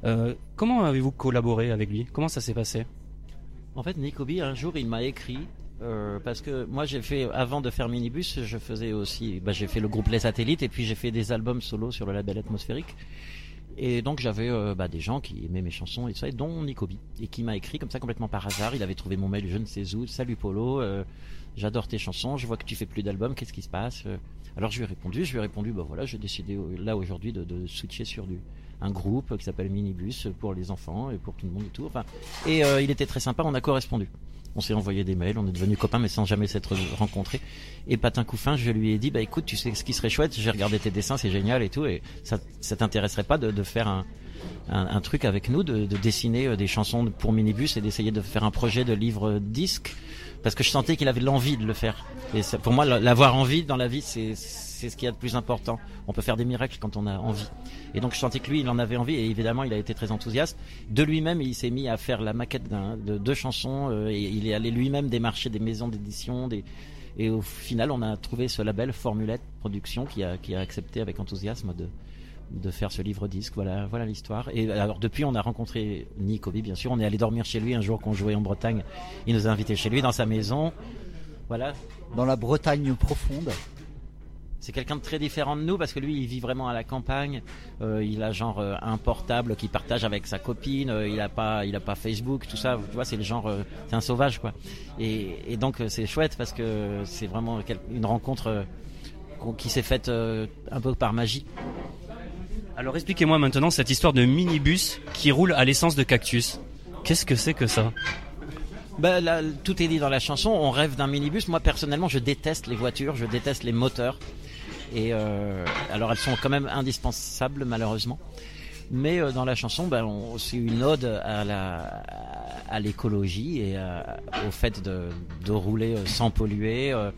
Euh, comment avez-vous collaboré avec lui? Comment ça s'est passé? En fait, Nicobi, un jour, il m'a écrit euh, parce que moi, j'ai fait avant de faire Minibus, je faisais aussi, bah, j'ai fait le groupe Les Satellites et puis j'ai fait des albums solo sur le label atmosphérique. Et donc j'avais euh, bah, des gens qui aimaient mes chansons et ça, dont Nicobi, et qui m'a écrit comme ça complètement par hasard. Il avait trouvé mon mail, je ne sais où. Salut Polo, euh, j'adore tes chansons. Je vois que tu fais plus d'albums. Qu'est-ce qui se passe Euh, Alors je lui ai répondu. Je lui ai répondu. Bah voilà, j'ai décidé là aujourd'hui de, de switcher sur un groupe qui s'appelle Minibus pour les enfants et pour tout le monde et tout. Enfin, et il était très sympa. On a correspondu. On s'est envoyé des mails, on est devenus copains, mais sans jamais s'être rencontrés. Et patin coup fin, je lui ai dit, bah écoute, tu sais ce qui serait chouette, j'ai regardé tes dessins, c'est génial et tout, et ça, ça t'intéresserait pas de, de faire un, un, truc avec nous de, de dessiner euh, des chansons pour minibus et d'essayer de faire un projet de livre disque? Parce que je sentais qu'il avait l'envie de le faire. Et ça- pour moi, la- l'avoir envie dans la vie, c'est c'est ce qu'il y a de plus important. On peut faire des miracles quand on a envie. Et donc je sentais que lui, il en avait envie et évidemment, il a été très enthousiaste. De lui-même, il s'est mis à faire la maquette de deux chansons euh, et il est allé lui-même démarcher des maisons d'édition, et au final, on a trouvé ce label Formulette Production qui a accepté avec enthousiasme de faire ce livre disque. Voilà, voilà l'histoire. Et alors depuis, on a rencontré Nicobi, bien sûr. On est allé dormir chez lui un jour qu'on jouait en Bretagne. Il nous a invités chez lui dans sa maison. Voilà. Dans la Bretagne profonde. C'est quelqu'un de très différent de nous parce que lui, il vit vraiment à la campagne. Euh, il a genre euh, un portable qu'il partage avec sa copine. Euh, il a pas, il a pas Facebook, tout ça. Tu vois, c'est le genre, c'est un sauvage quoi. Et, et donc c'est chouette parce que c'est vraiment une rencontre qui s'est faite un peu par magie. Alors expliquez-moi maintenant cette histoire de minibus qui roule à l'essence de cactus. Qu'est-ce que c'est que ça? Bah, tout est dit dans la chanson. On rêve d'un minibus. Moi, personnellement, je déteste les voitures, je déteste les moteurs. Et euh, alors, elles sont quand même indispensables, malheureusement. Mais euh, dans la chanson, bah, c'est une ode à la à l'écologie et à- au fait de, rouler euh, sans polluer. euh.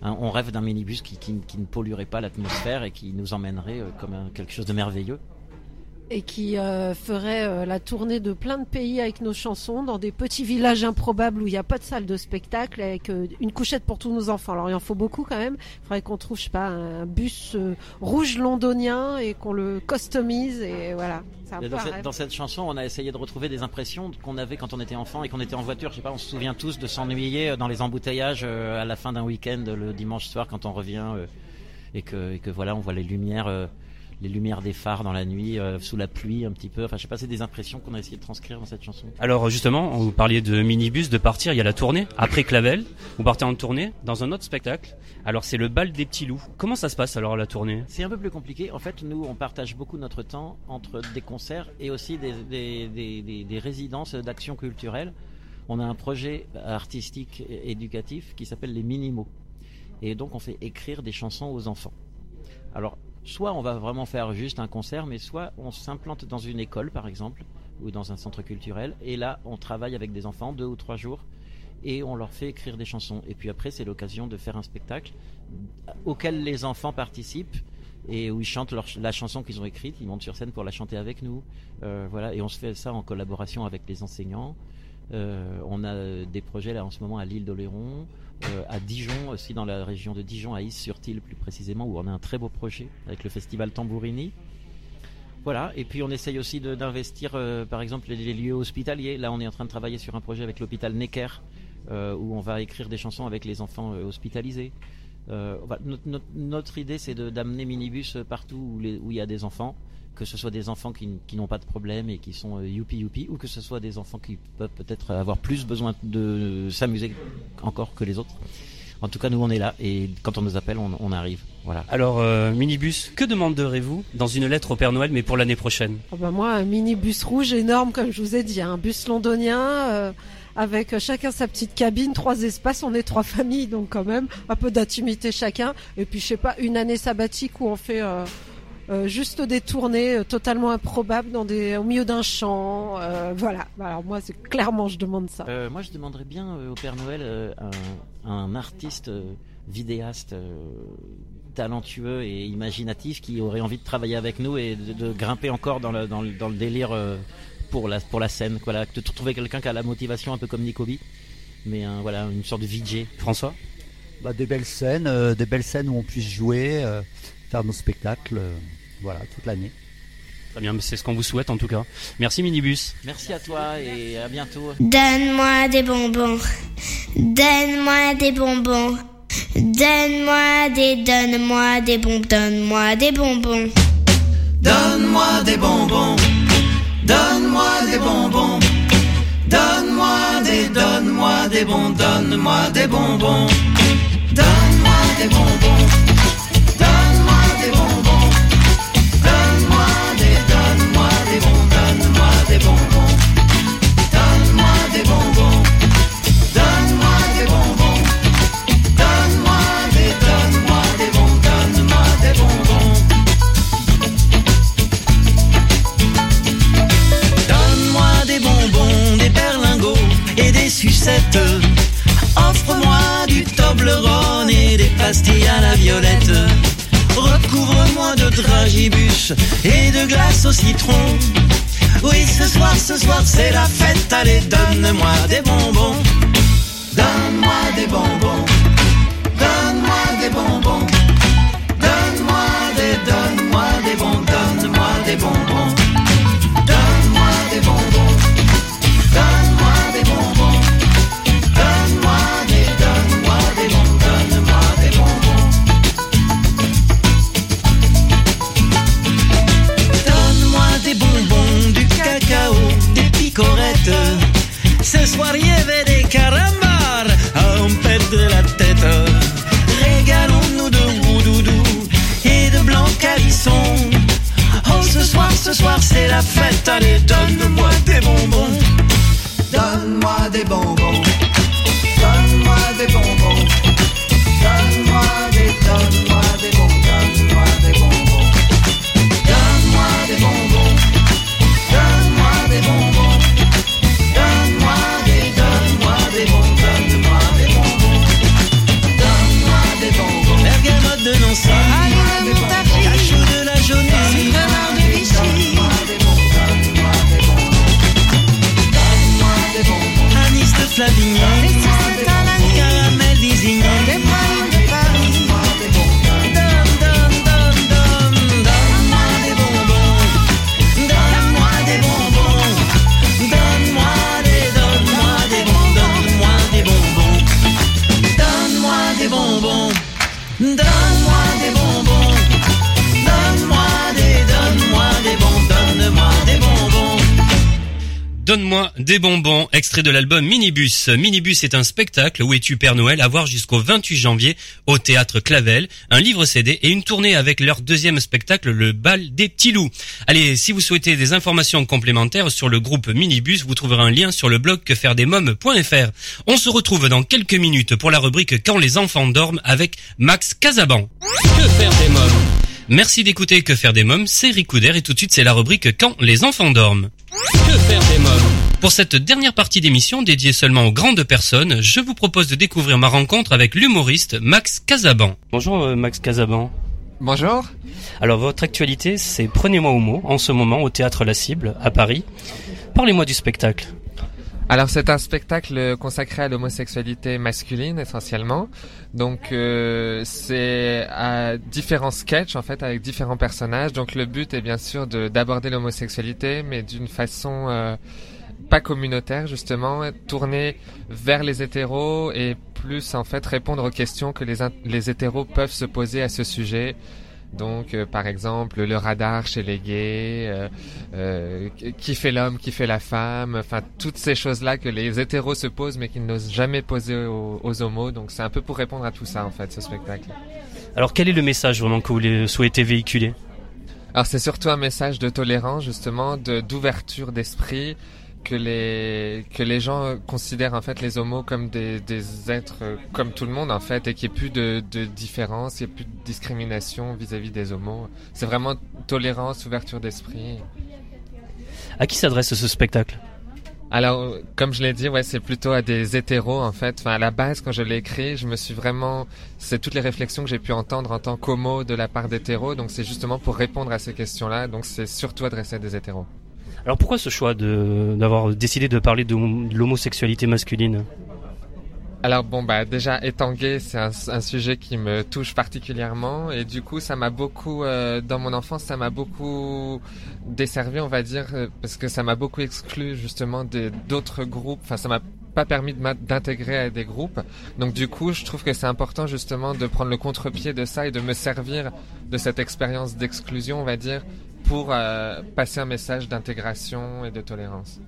Hein, on rêve d'un minibus qui, ne polluerait pas l'atmosphère et qui nous emmènerait euh, comme quelque chose de merveilleux. Et qui euh, ferait euh, la tournée de plein de pays avec nos chansons dans des petits villages improbables où il n'y a pas de salle de spectacle avec euh, une couchette pour tous nos enfants. Alors il en faut beaucoup quand même. Il faudrait qu'on trouve, je sais pas, un bus rouge londonien et qu'on le customise et voilà. Un dans, cette, rêve. dans cette chanson, on a essayé de retrouver des impressions qu'on avait quand on était enfant et qu'on était en voiture. Je sais pas, on se souvient tous de s'ennuyer dans les embouteillages à la fin d'un week-end le dimanche soir quand on revient et, que, et que voilà, on voit les lumières, les lumières des phares dans la nuit, euh, sous la pluie un petit peu. Enfin, je sais pas, c'est des impressions qu'on a essayé de transcrire dans cette chanson. Alors justement, vous parliez de minibus, de partir, il y a la tournée. Après Clavel, vous partez en tournée dans un autre spectacle. Alors c'est le bal des petits loups. Comment ça se passe alors la tournée? C'est un peu plus compliqué. En fait, nous, on partage beaucoup notre temps entre des concerts et aussi des, des, des, des- des résidences d'action culturelle. On a un projet artistique et éducatif qui s'appelle les Minimaux. Et donc, on fait écrire des chansons aux enfants. Alors, soit on va vraiment faire juste un concert, mais soit on s'implante dans une école, par exemple, ou dans un centre culturel. Et là, on travaille avec des enfants deux ou trois jours et on leur fait écrire des chansons. Et puis après, c'est l'occasion de faire un spectacle auquel les enfants participent et où ils chantent la chanson qu'ils ont écrite. Ils montent sur scène pour la chanter avec nous. Euh, voilà, et on se fait ça en collaboration avec les enseignants. Euh, on a des projets là en ce moment à l'île d'Oléron, euh, à Dijon aussi dans la région de Dijon, à Is-sur-Tille plus précisément, où on a un très beau projet avec le festival Tambourini. Voilà, et puis on essaye aussi d'investir, euh, par exemple, les, lieux hospitaliers. Là, on est en train de travailler sur un projet avec l'hôpital Necker, euh, où on va écrire des chansons avec les enfants hospitalisés. Notre, notre- notre idée, c'est d'amener Minibus partout où il y a des enfants, que ce soit des enfants qui, n'ont pas de problème et qui sont euh, youpi youpi, ou que ce soit des enfants qui peuvent peut-être avoir plus besoin de s'amuser encore que les autres. En tout cas, nous, on est là, et quand on nous appelle, on, on arrive. Voilà. Alors euh, minibus, que demanderez-vous dans une lettre au Père Noël mais pour l'année prochaine? Oh bah moi, un minibus rouge énorme, comme je vous ai dit, un bus londonien euh, avec chacun sa petite cabine, trois espaces, on est trois familles, donc quand même un peu d'intimité chacun. Et puis je sais pas, une année sabbatique où on fait euh, juste des tournées euh, totalement improbables dans des, au milieu d'un champ. euh, voilà. Alors moi, c'est clairement, je demande ça. Euh, moi, je demanderais bien euh, au Père Noël euh, un, un artiste euh, vidéaste euh, talentueux et imaginatif qui aurait envie de travailler avec nous et de, de grimper encore dans le, dans le, dans le délire euh, pour, la, pour la scène. Voilà, de trouver quelqu'un qui a la motivation un peu comme Nicobi, mais un, voilà, une sorte de VJ. François? Bah, des belles scènes, euh, des belles scènes où on puisse jouer, euh, faire nos spectacles, euh, voilà, toute l'année. Très bien, mais c'est ce qu'on vous souhaite en tout cas. Merci minibus. Merci à toi et à bientôt. Donne-moi des bonbons. Donne-moi des bonbons. Donne-moi des, donne-moi des bonbons. Donne-moi des bonbons. Donne-moi des bonbons. Donne-moi des bonbons. Donne-moi des, donne-moi des bons, donne-moi des bonbons. Donne-moi des bonbons. des bonbons. Donne-moi des bonbons. Donne-moi des bonbons. Donne-moi des, donne-moi des bonbons. Donne-moi des bonbons. Donne-moi des bonbons, des berlingots et des sucettes. Offre-moi du Toblerone et des pastilles à la violette. Recouvre-moi de dragibus et de glace au citron. Oui, ce soir, ce soir, c'est la fête. Allez, donne-moi des bonbons. Donne-moi des bonbons. Donne-moi des bonbons. Donne-moi des, donne-moi des bonbons. Donne-moi des bonbons. Allez, donne-moi des bonbons. Donne-moi des bonbons. Des bonbons, extrait de l'album Minibus. Minibus est un spectacle où es-tu Père Noël à voir jusqu'au 28 janvier au théâtre Clavel, un livre CD et une tournée avec leur deuxième spectacle, le bal des petits loups. Allez, si vous souhaitez des informations complémentaires sur le groupe Minibus, vous trouverez un lien sur le blog quefairedesmoms.fr. On se retrouve dans quelques minutes pour la rubrique Quand les enfants dorment avec Max Casaban. Que faire des mômes? Merci d'écouter Que faire des mômes, c'est Ricouder et tout de suite c'est la rubrique Quand les enfants dorment. Que faire des mômes? Pour cette dernière partie d'émission dédiée seulement aux grandes personnes, je vous propose de découvrir ma rencontre avec l'humoriste Max Casaban. Bonjour euh, Max Casaban. Bonjour. Alors votre actualité c'est Prenez-moi au mot en ce moment au théâtre La Cible à Paris. Parlez-moi du spectacle. Alors c'est un spectacle consacré à l'homosexualité masculine essentiellement. Donc euh, c'est à différents sketchs en fait avec différents personnages. Donc le but est bien sûr de d'aborder l'homosexualité mais d'une façon euh, pas communautaire justement, tourner vers les hétéros et plus en fait répondre aux questions que les les hétéros peuvent se poser à ce sujet. Donc, euh, par exemple, le radar chez les gays, euh, euh, qui fait l'homme, qui fait la femme, enfin toutes ces choses-là que les hétéros se posent mais qu'ils n'osent jamais poser aux, aux homos. Donc, c'est un peu pour répondre à tout ça en fait, ce spectacle. Alors quel est le message vraiment que vous souhaitez véhiculer? Alors, c'est surtout un message de tolérance justement, de d'ouverture d'esprit. Que les que les gens considèrent en fait les homos comme des, des êtres euh, comme tout le monde en fait et qu'il n'y ait plus de, de différence, il n'y ait plus de discrimination vis-à-vis des homos. C'est vraiment tolérance, ouverture d'esprit. À qui s'adresse ce spectacle? Alors, comme je l'ai dit, ouais, c'est plutôt à des hétéros en fait. Enfin, à la base, quand je l'ai écrit, je me suis vraiment, c'est toutes les réflexions que j'ai pu entendre en tant qu'homo de la part d'hétéros. Donc, c'est justement pour répondre à ces questions-là. Donc, c'est surtout adressé à des hétéros. Alors pourquoi ce choix d'avoir décidé de parler de, l'homosexualité masculine? Alors bon bah déjà étant gay c'est un, sujet qui me touche particulièrement. Et du coup ça m'a beaucoup euh, dans mon enfance ça m'a beaucoup desservi on va dire euh, parce que ça m'a beaucoup exclu justement d'autres groupes. Enfin ça m'a pas permis d'intégrer à des groupes. Donc du coup je trouve que c'est important justement de prendre le contre-pied de ça et de me servir de cette expérience d'exclusion on va dire pour euh, passer un message d'intégration et de tolérance.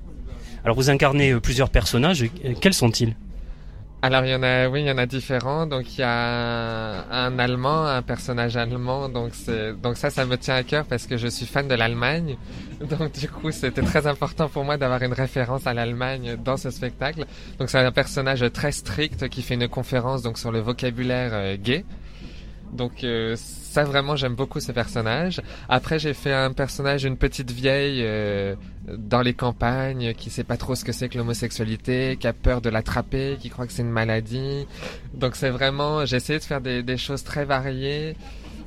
Alors vous incarnez euh, plusieurs personnages, euh, quels sont-ils? Alors il y en a, oui, il y en a différents. Donc il y a un, un Allemand, un personnage allemand. Donc c'est, donc ça, ça me tient à cœur parce que je suis fan de l'Allemagne. Donc du coup, c'était très important pour moi d'avoir une référence à l'Allemagne dans ce spectacle. Donc c'est un personnage très strict qui fait une conférence donc sur le vocabulaire euh, gay. Donc euh, ça vraiment j'aime beaucoup ce personnage. Après j'ai fait un personnage une petite vieille euh, dans les campagnes qui sait pas trop ce que c'est que l'homosexualité, qui a peur de l'attraper, qui croit que c'est une maladie. Donc c'est vraiment j'ai essayé de faire des, des choses très variées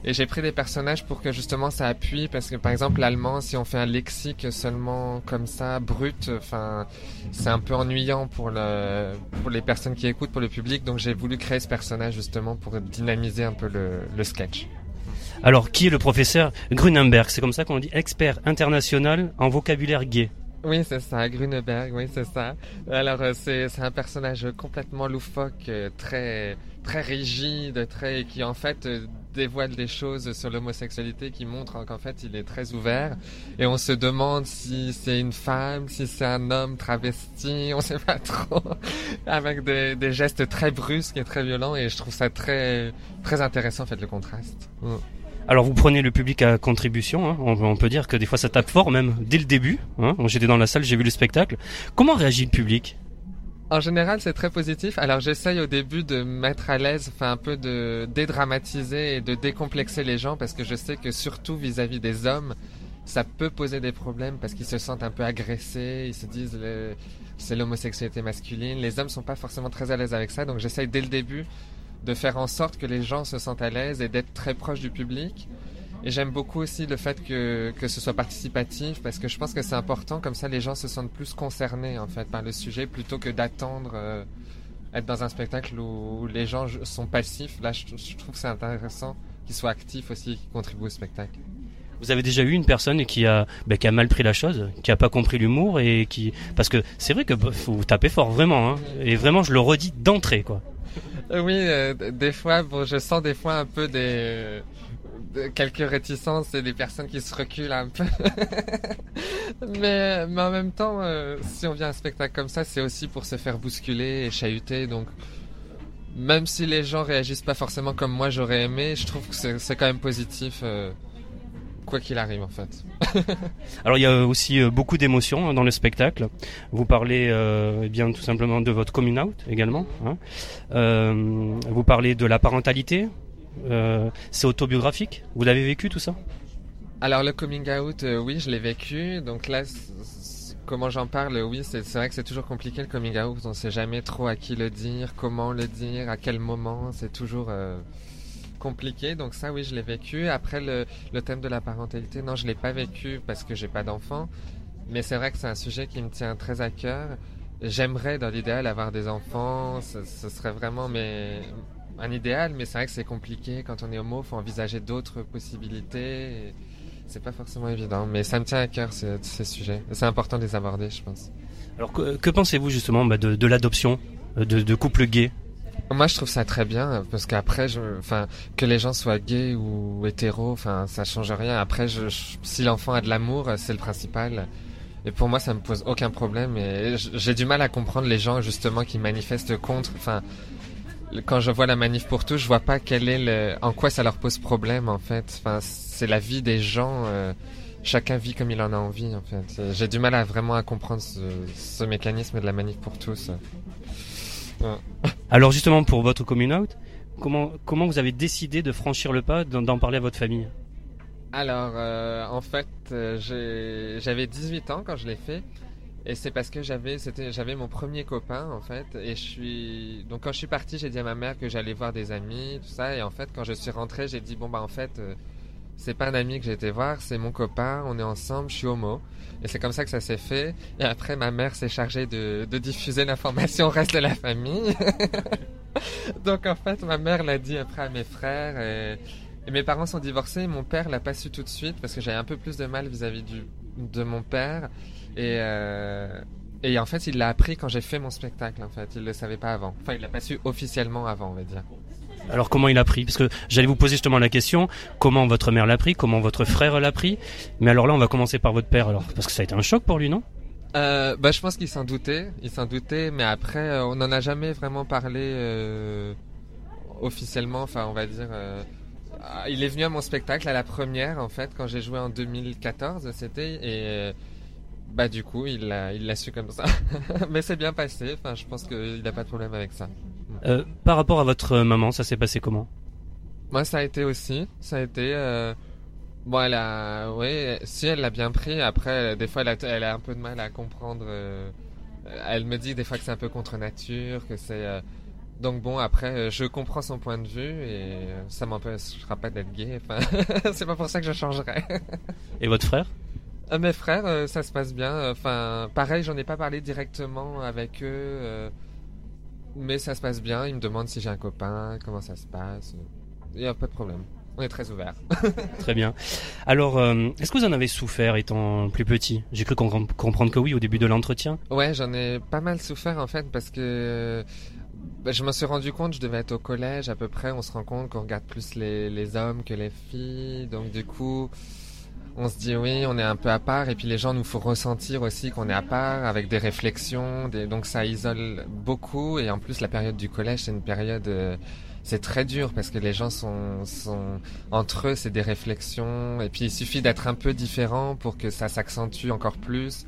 Et j'ai pris des personnages pour que justement ça appuie, parce que par exemple l'allemand, si on fait un lexique seulement comme ça, brut, enfin, c'est un peu ennuyant pour le, pour les personnes qui écoutent, pour le public. Donc j'ai voulu créer ce personnage justement pour dynamiser un peu le, le sketch. Alors, qui est le professeur Grunenberg? C'est comme ça qu'on dit expert international en vocabulaire gay. Oui, c'est ça, Grunberg, oui, c'est ça. Alors, euh, c'est c'est un personnage complètement loufoque, euh, très très rigide, très qui en fait euh, dévoile des choses sur l'homosexualité qui montrent qu'en fait il est très ouvert et on se demande si c'est une femme, si c'est un homme travesti, on sait pas trop, avec des, des gestes très brusques et très violents et je trouve ça très très intéressant en fait le contraste. Mm. Alors vous prenez le public à contribution, hein. on, peut dire que des fois ça tape fort même dès le début. Hein. J'étais dans la salle, j'ai vu le spectacle. Comment réagit le public? En général, c'est très positif. Alors, j'essaye au début de mettre à l'aise, enfin un peu de dédramatiser et de décomplexer les gens parce que je sais que surtout vis-à-vis des hommes, ça peut poser des problèmes parce qu'ils se sentent un peu agressés, ils se disent c'est l'homosexualité masculine. Les hommes sont pas forcément très à l'aise avec ça, donc j'essaye dès le début de faire en sorte que les gens se sentent à l'aise et d'être très proche du public. Et j'aime beaucoup aussi le fait que, que ce soit participatif parce que je pense que c'est important, comme ça les gens se sentent plus concernés en fait par le sujet plutôt que d'attendre euh, être dans un spectacle où les gens sont passifs. Là, je, je trouve que c'est intéressant qu'ils soient actifs aussi, qu'ils contribuent au spectacle. Vous avez déjà eu une personne qui a, ben, qui a mal pris la chose, qui a pas compris l'humour et qui, parce que c'est vrai que bah, faut taper fort vraiment, hein. et vraiment je le redis d'entrée quoi. Euh, Oui, euh, des fois, bon, je sens des fois un peu des quelques réticences et des personnes qui se reculent un peu. mais, mais en même temps, euh, si on vient à un spectacle comme ça, c'est aussi pour se faire bousculer et chahuter. Donc, même si les gens réagissent pas forcément comme moi j'aurais aimé, je trouve que c'est quand même positif, euh, quoi qu'il arrive en fait. Alors il y a aussi euh, beaucoup d'émotions hein, dans le spectacle. Vous parlez eh bien tout simplement de votre coming out également. hein. Vous parlez de la parentalité. Euh, c'est autobiographique? Vous l'avez vécu tout ça? Alors le coming out, euh, oui, je l'ai vécu. Donc là, comment j'en parle, oui, c'est vrai que c'est toujours compliqué le coming out. On sait jamais trop à qui le dire, comment le dire, à quel moment. C'est toujours euh, compliqué. Donc ça, oui, je l'ai vécu. Après le, thème de la parentalité, non, je l'ai pas vécu parce que j'ai pas d'enfant. Mais c'est vrai que c'est un sujet qui me tient très à cœur. J'aimerais, dans l'idéal, avoir des enfants. Ce, ce serait vraiment mais un idéal, mais c'est vrai que c'est compliqué. Quand on est homo, faut envisager d'autres possibilités. C'est pas forcément évident, mais ça me tient à cœur ces, ces sujets. Et C'est important de les aborder, je pense. Alors que, que pensez-vous justement bah, de, de l'adoption euh, de, de couples gays? Moi, je trouve ça très bien parce qu'après, enfin, que les gens soient gays ou hétéros, enfin, ça change rien. Après, je, je- si l'enfant a de l'amour, c'est le principal. Et pour moi, ça me pose aucun problème. Et j'ai du mal à comprendre les gens justement qui manifestent contre. Enfin, quand je vois la manif pour tous, je vois pas quel est le, en quoi ça leur pose problème en fait. Enfin, c'est la vie des gens. euh, chacun vit comme il en a envie en fait. J'ai du mal à vraiment à comprendre ce, ce mécanisme de la manif pour tous. Ouais. Alors justement pour votre coming out, comment comment vous avez décidé de franchir le pas d'en parler à votre famille? Alors, euh, en fait, euh, j'avais 18 ans quand je l'ai fait. Et c'est parce que j'avais c'était j'avais mon premier copain en fait et je suis donc quand je suis parti j'ai dit à ma mère que j'allais voir des amis tout ça et en fait quand je suis rentré j'ai dit bon bah en fait euh, c'est pas un ami que j'ai été voir c'est mon copain on est ensemble je suis homo. Et c'est comme ça que ça s'est fait. Et après ma mère s'est chargée de, de diffuser l'information au reste de la famille. Donc en fait ma mère l'a dit après à mes frères et, et mes parents sont divorcés. Mon père l'a pas su tout de suite parce que j'avais un peu plus de mal vis-à-vis du de mon père et euh, et en fait il l'a appris quand j'ai fait mon spectacle en fait. Il le savait pas avant. Enfin il l'a pas su officiellement avant on va dire. Alors comment il a pris? Parce que j'allais vous poser justement la question comment votre mère l'a pris, comment votre frère l'a pris? Mais alors là on va commencer par votre père alors. Parce que ça a été un choc pour lui non? Euh, bah, je pense qu'il s'en doutait, il s'en doutait, mais après, euh, on n'en a jamais vraiment parlé euh, officiellement. Enfin, on va dire, euh, il est venu à mon spectacle à la première, en fait, quand j'ai joué en 2014, c'était, et bah du coup, il l'a, il l'a su comme ça. mais c'est bien passé. Enfin, je pense qu'il n'a pas de problème avec ça. Euh, Par rapport à votre maman, ça s'est passé comment? Moi, ça a été aussi. Ça a été. Euh... Bon, elle a. Oui, si elle l'a bien pris. Après, des fois, elle a, elle a un peu de mal à comprendre. euh, Elle me dit des fois que c'est un peu contre nature, que c'est. euh, Donc bon, après, euh, je comprends son point de vue et euh, ça m'empêchera pas d'être gay. Enfin, c'est pas pour ça que je changerai. Et votre frère? Euh, Mes frères, euh, ça se passe bien. Enfin, pareil, j'en ai pas parlé directement avec eux, euh, mais ça se passe bien. Ils me demandent si j'ai un copain, comment ça se passe. Il y a pas de problème. On est très ouverts. Très bien. Alors, est-ce que vous en avez souffert étant plus petit? J'ai cru com- comprendre que oui au début de l'entretien. Ouais, j'en ai pas mal souffert en fait parce que bah, je me suis rendu compte, je devais être au collège à peu près, on se rend compte qu'on regarde plus les, les hommes que les filles, donc du coup on se dit oui, on est un peu à part et puis les gens nous font ressentir aussi qu'on est à part avec des réflexions, des... donc ça isole beaucoup et en plus la période du collège c'est une période... euh, c'est très dur parce que les gens sont, sont entre eux, c'est des réflexions et puis il suffit d'être un peu différent pour que ça s'accentue encore plus.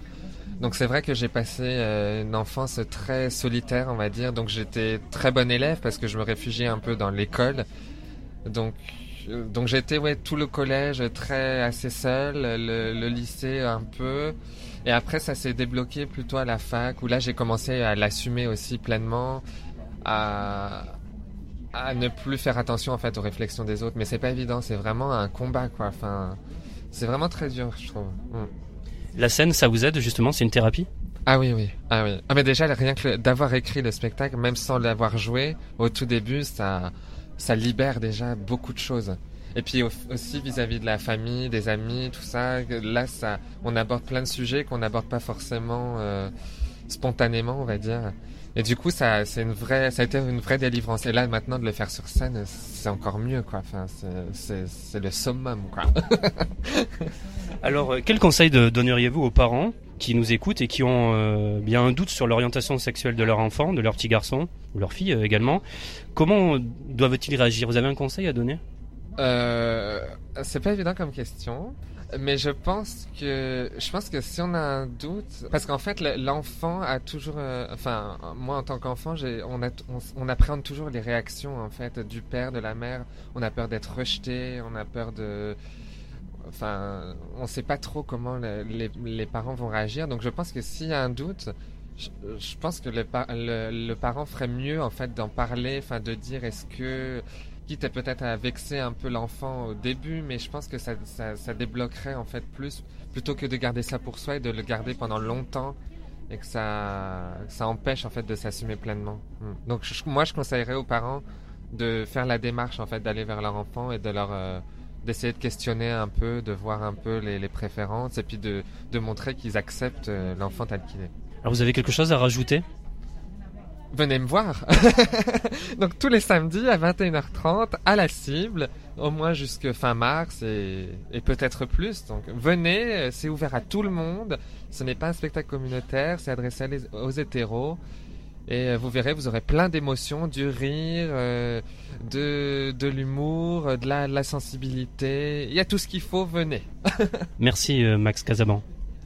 Donc c'est vrai que j'ai passé euh, une enfance très solitaire, on va dire. Donc j'étais très bon élève parce que je me réfugiais un peu dans l'école. Donc donc j'étais ouais tout le collège très assez seul, le, le lycée un peu. Et après ça s'est débloqué plutôt à la fac où là j'ai commencé à l'assumer aussi pleinement, à à ne plus faire attention en fait aux réflexions des autres. Mais c'est pas évident, c'est vraiment un combat quoi. Enfin c'est vraiment très dur je trouve. Mm. La scène, ça vous aide justement C'est une thérapie? Ah oui, oui. Ah oui. Ah mais déjà, rien que d'avoir écrit le spectacle, même sans l'avoir joué, au tout début, ça, ça libère déjà beaucoup de choses. Et puis au- aussi vis-à-vis de la famille, des amis, tout ça, là, ça, on aborde plein de sujets qu'on n'aborde pas forcément euh, spontanément, on va dire. Et du coup, ça, c'est une vraie, ça a été une vraie délivrance. Et là, maintenant, de le faire sur scène, c'est encore mieux, quoi. Enfin, c'est, le summum, quoi. Alors, euh, quel conseil donneriez-vous aux parents qui nous écoutent et qui ont euh, bien un doute sur l'orientation sexuelle de leur enfant, de leur petit garçon ou leur fille euh, également? Comment doivent-ils réagir? Vous avez un conseil à donner? Euh, c'est pas évident comme question, mais je pense que je pense que si on a un doute, parce qu'en fait le- l'enfant a toujours, euh, enfin moi en tant qu'enfant, j'ai, on, a, on, appréhende toujours les réactions en fait du père, de la mère. On a peur d'être rejeté, on a peur de, enfin on sait pas trop comment le- les, parents vont réagir. Donc je pense que s'il y a un doute, je, pense que le, le parent ferait mieux en fait d'en parler, enfin de dire est-ce que quitte peut-être à vexer un peu l'enfant au début, mais je pense que ça, ça, ça débloquerait en fait plus, plutôt que de garder ça pour soi et de le garder pendant longtemps et que ça, ça empêche en fait de s'assumer pleinement. Hmm. Donc moi je conseillerais aux parents de faire la démarche en fait d'aller vers leur enfant et de leur euh, d'essayer de questionner un peu, de voir un peu les, les préférences et puis de, de montrer qu'ils acceptent euh, l'enfant tel qu'il est. Alors, vous avez quelque chose à rajouter? Venez me voir. Donc tous les samedis à 21h30 à la cible, au moins jusque fin mars et, peut-être plus. Donc venez, c'est ouvert à tout le monde. Ce n'est pas un spectacle communautaire, c'est adressé aux hétéros. Et euh, vous verrez, vous aurez plein d'émotions, du rire, euh, de, de l'humour, de la, de la sensibilité. Il y a tout ce qu'il faut, venez. Merci euh, Max Casaban.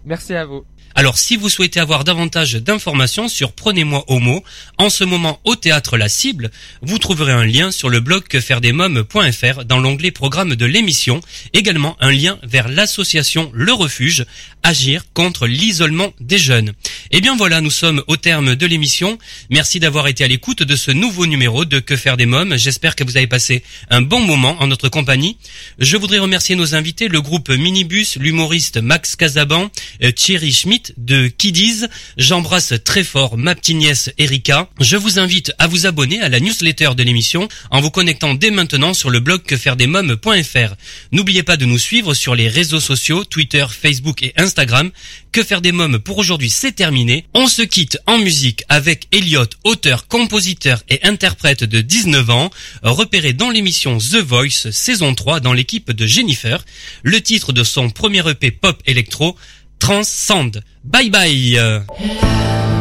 Merci à vous. Alors si vous souhaitez avoir davantage d'informations sur Prenez-moi Homo, en ce moment au théâtre La Cible, vous trouverez un lien sur le blog quefairedesmoms.fr dans l'onglet programme de l'émission, également un lien vers l'association Le Refuge, agir contre l'isolement des jeunes. Et bien voilà, nous sommes au terme de l'émission. Merci d'avoir été à l'écoute de ce nouveau numéro de Que faire des mômes. J'espère que vous avez passé un bon moment en notre compagnie. Je voudrais remercier nos invités, le groupe Minibus, l'humoriste Max Casaban, Thierry Schmidt de Kiddies. J'embrasse très fort ma petite nièce Erika. Je vous invite à vous abonner à la newsletter de l'émission en vous connectant dès maintenant sur le blog quefairedesmoms.fr. N'oubliez pas de nous suivre sur les réseaux sociaux, Twitter, Facebook et Instagram. Que faire des mômes pour aujourd'hui, c'est terminé. On se quitte en musique avec Elliot, auteur, compositeur et interprète de 19 ans, repéré dans l'émission The Voice saison 3 dans l'équipe de Jennifer. Le titre de son premier EP pop électro, Transcend. Bye bye.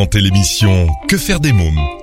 Présenté l'émission Que faire des mômes?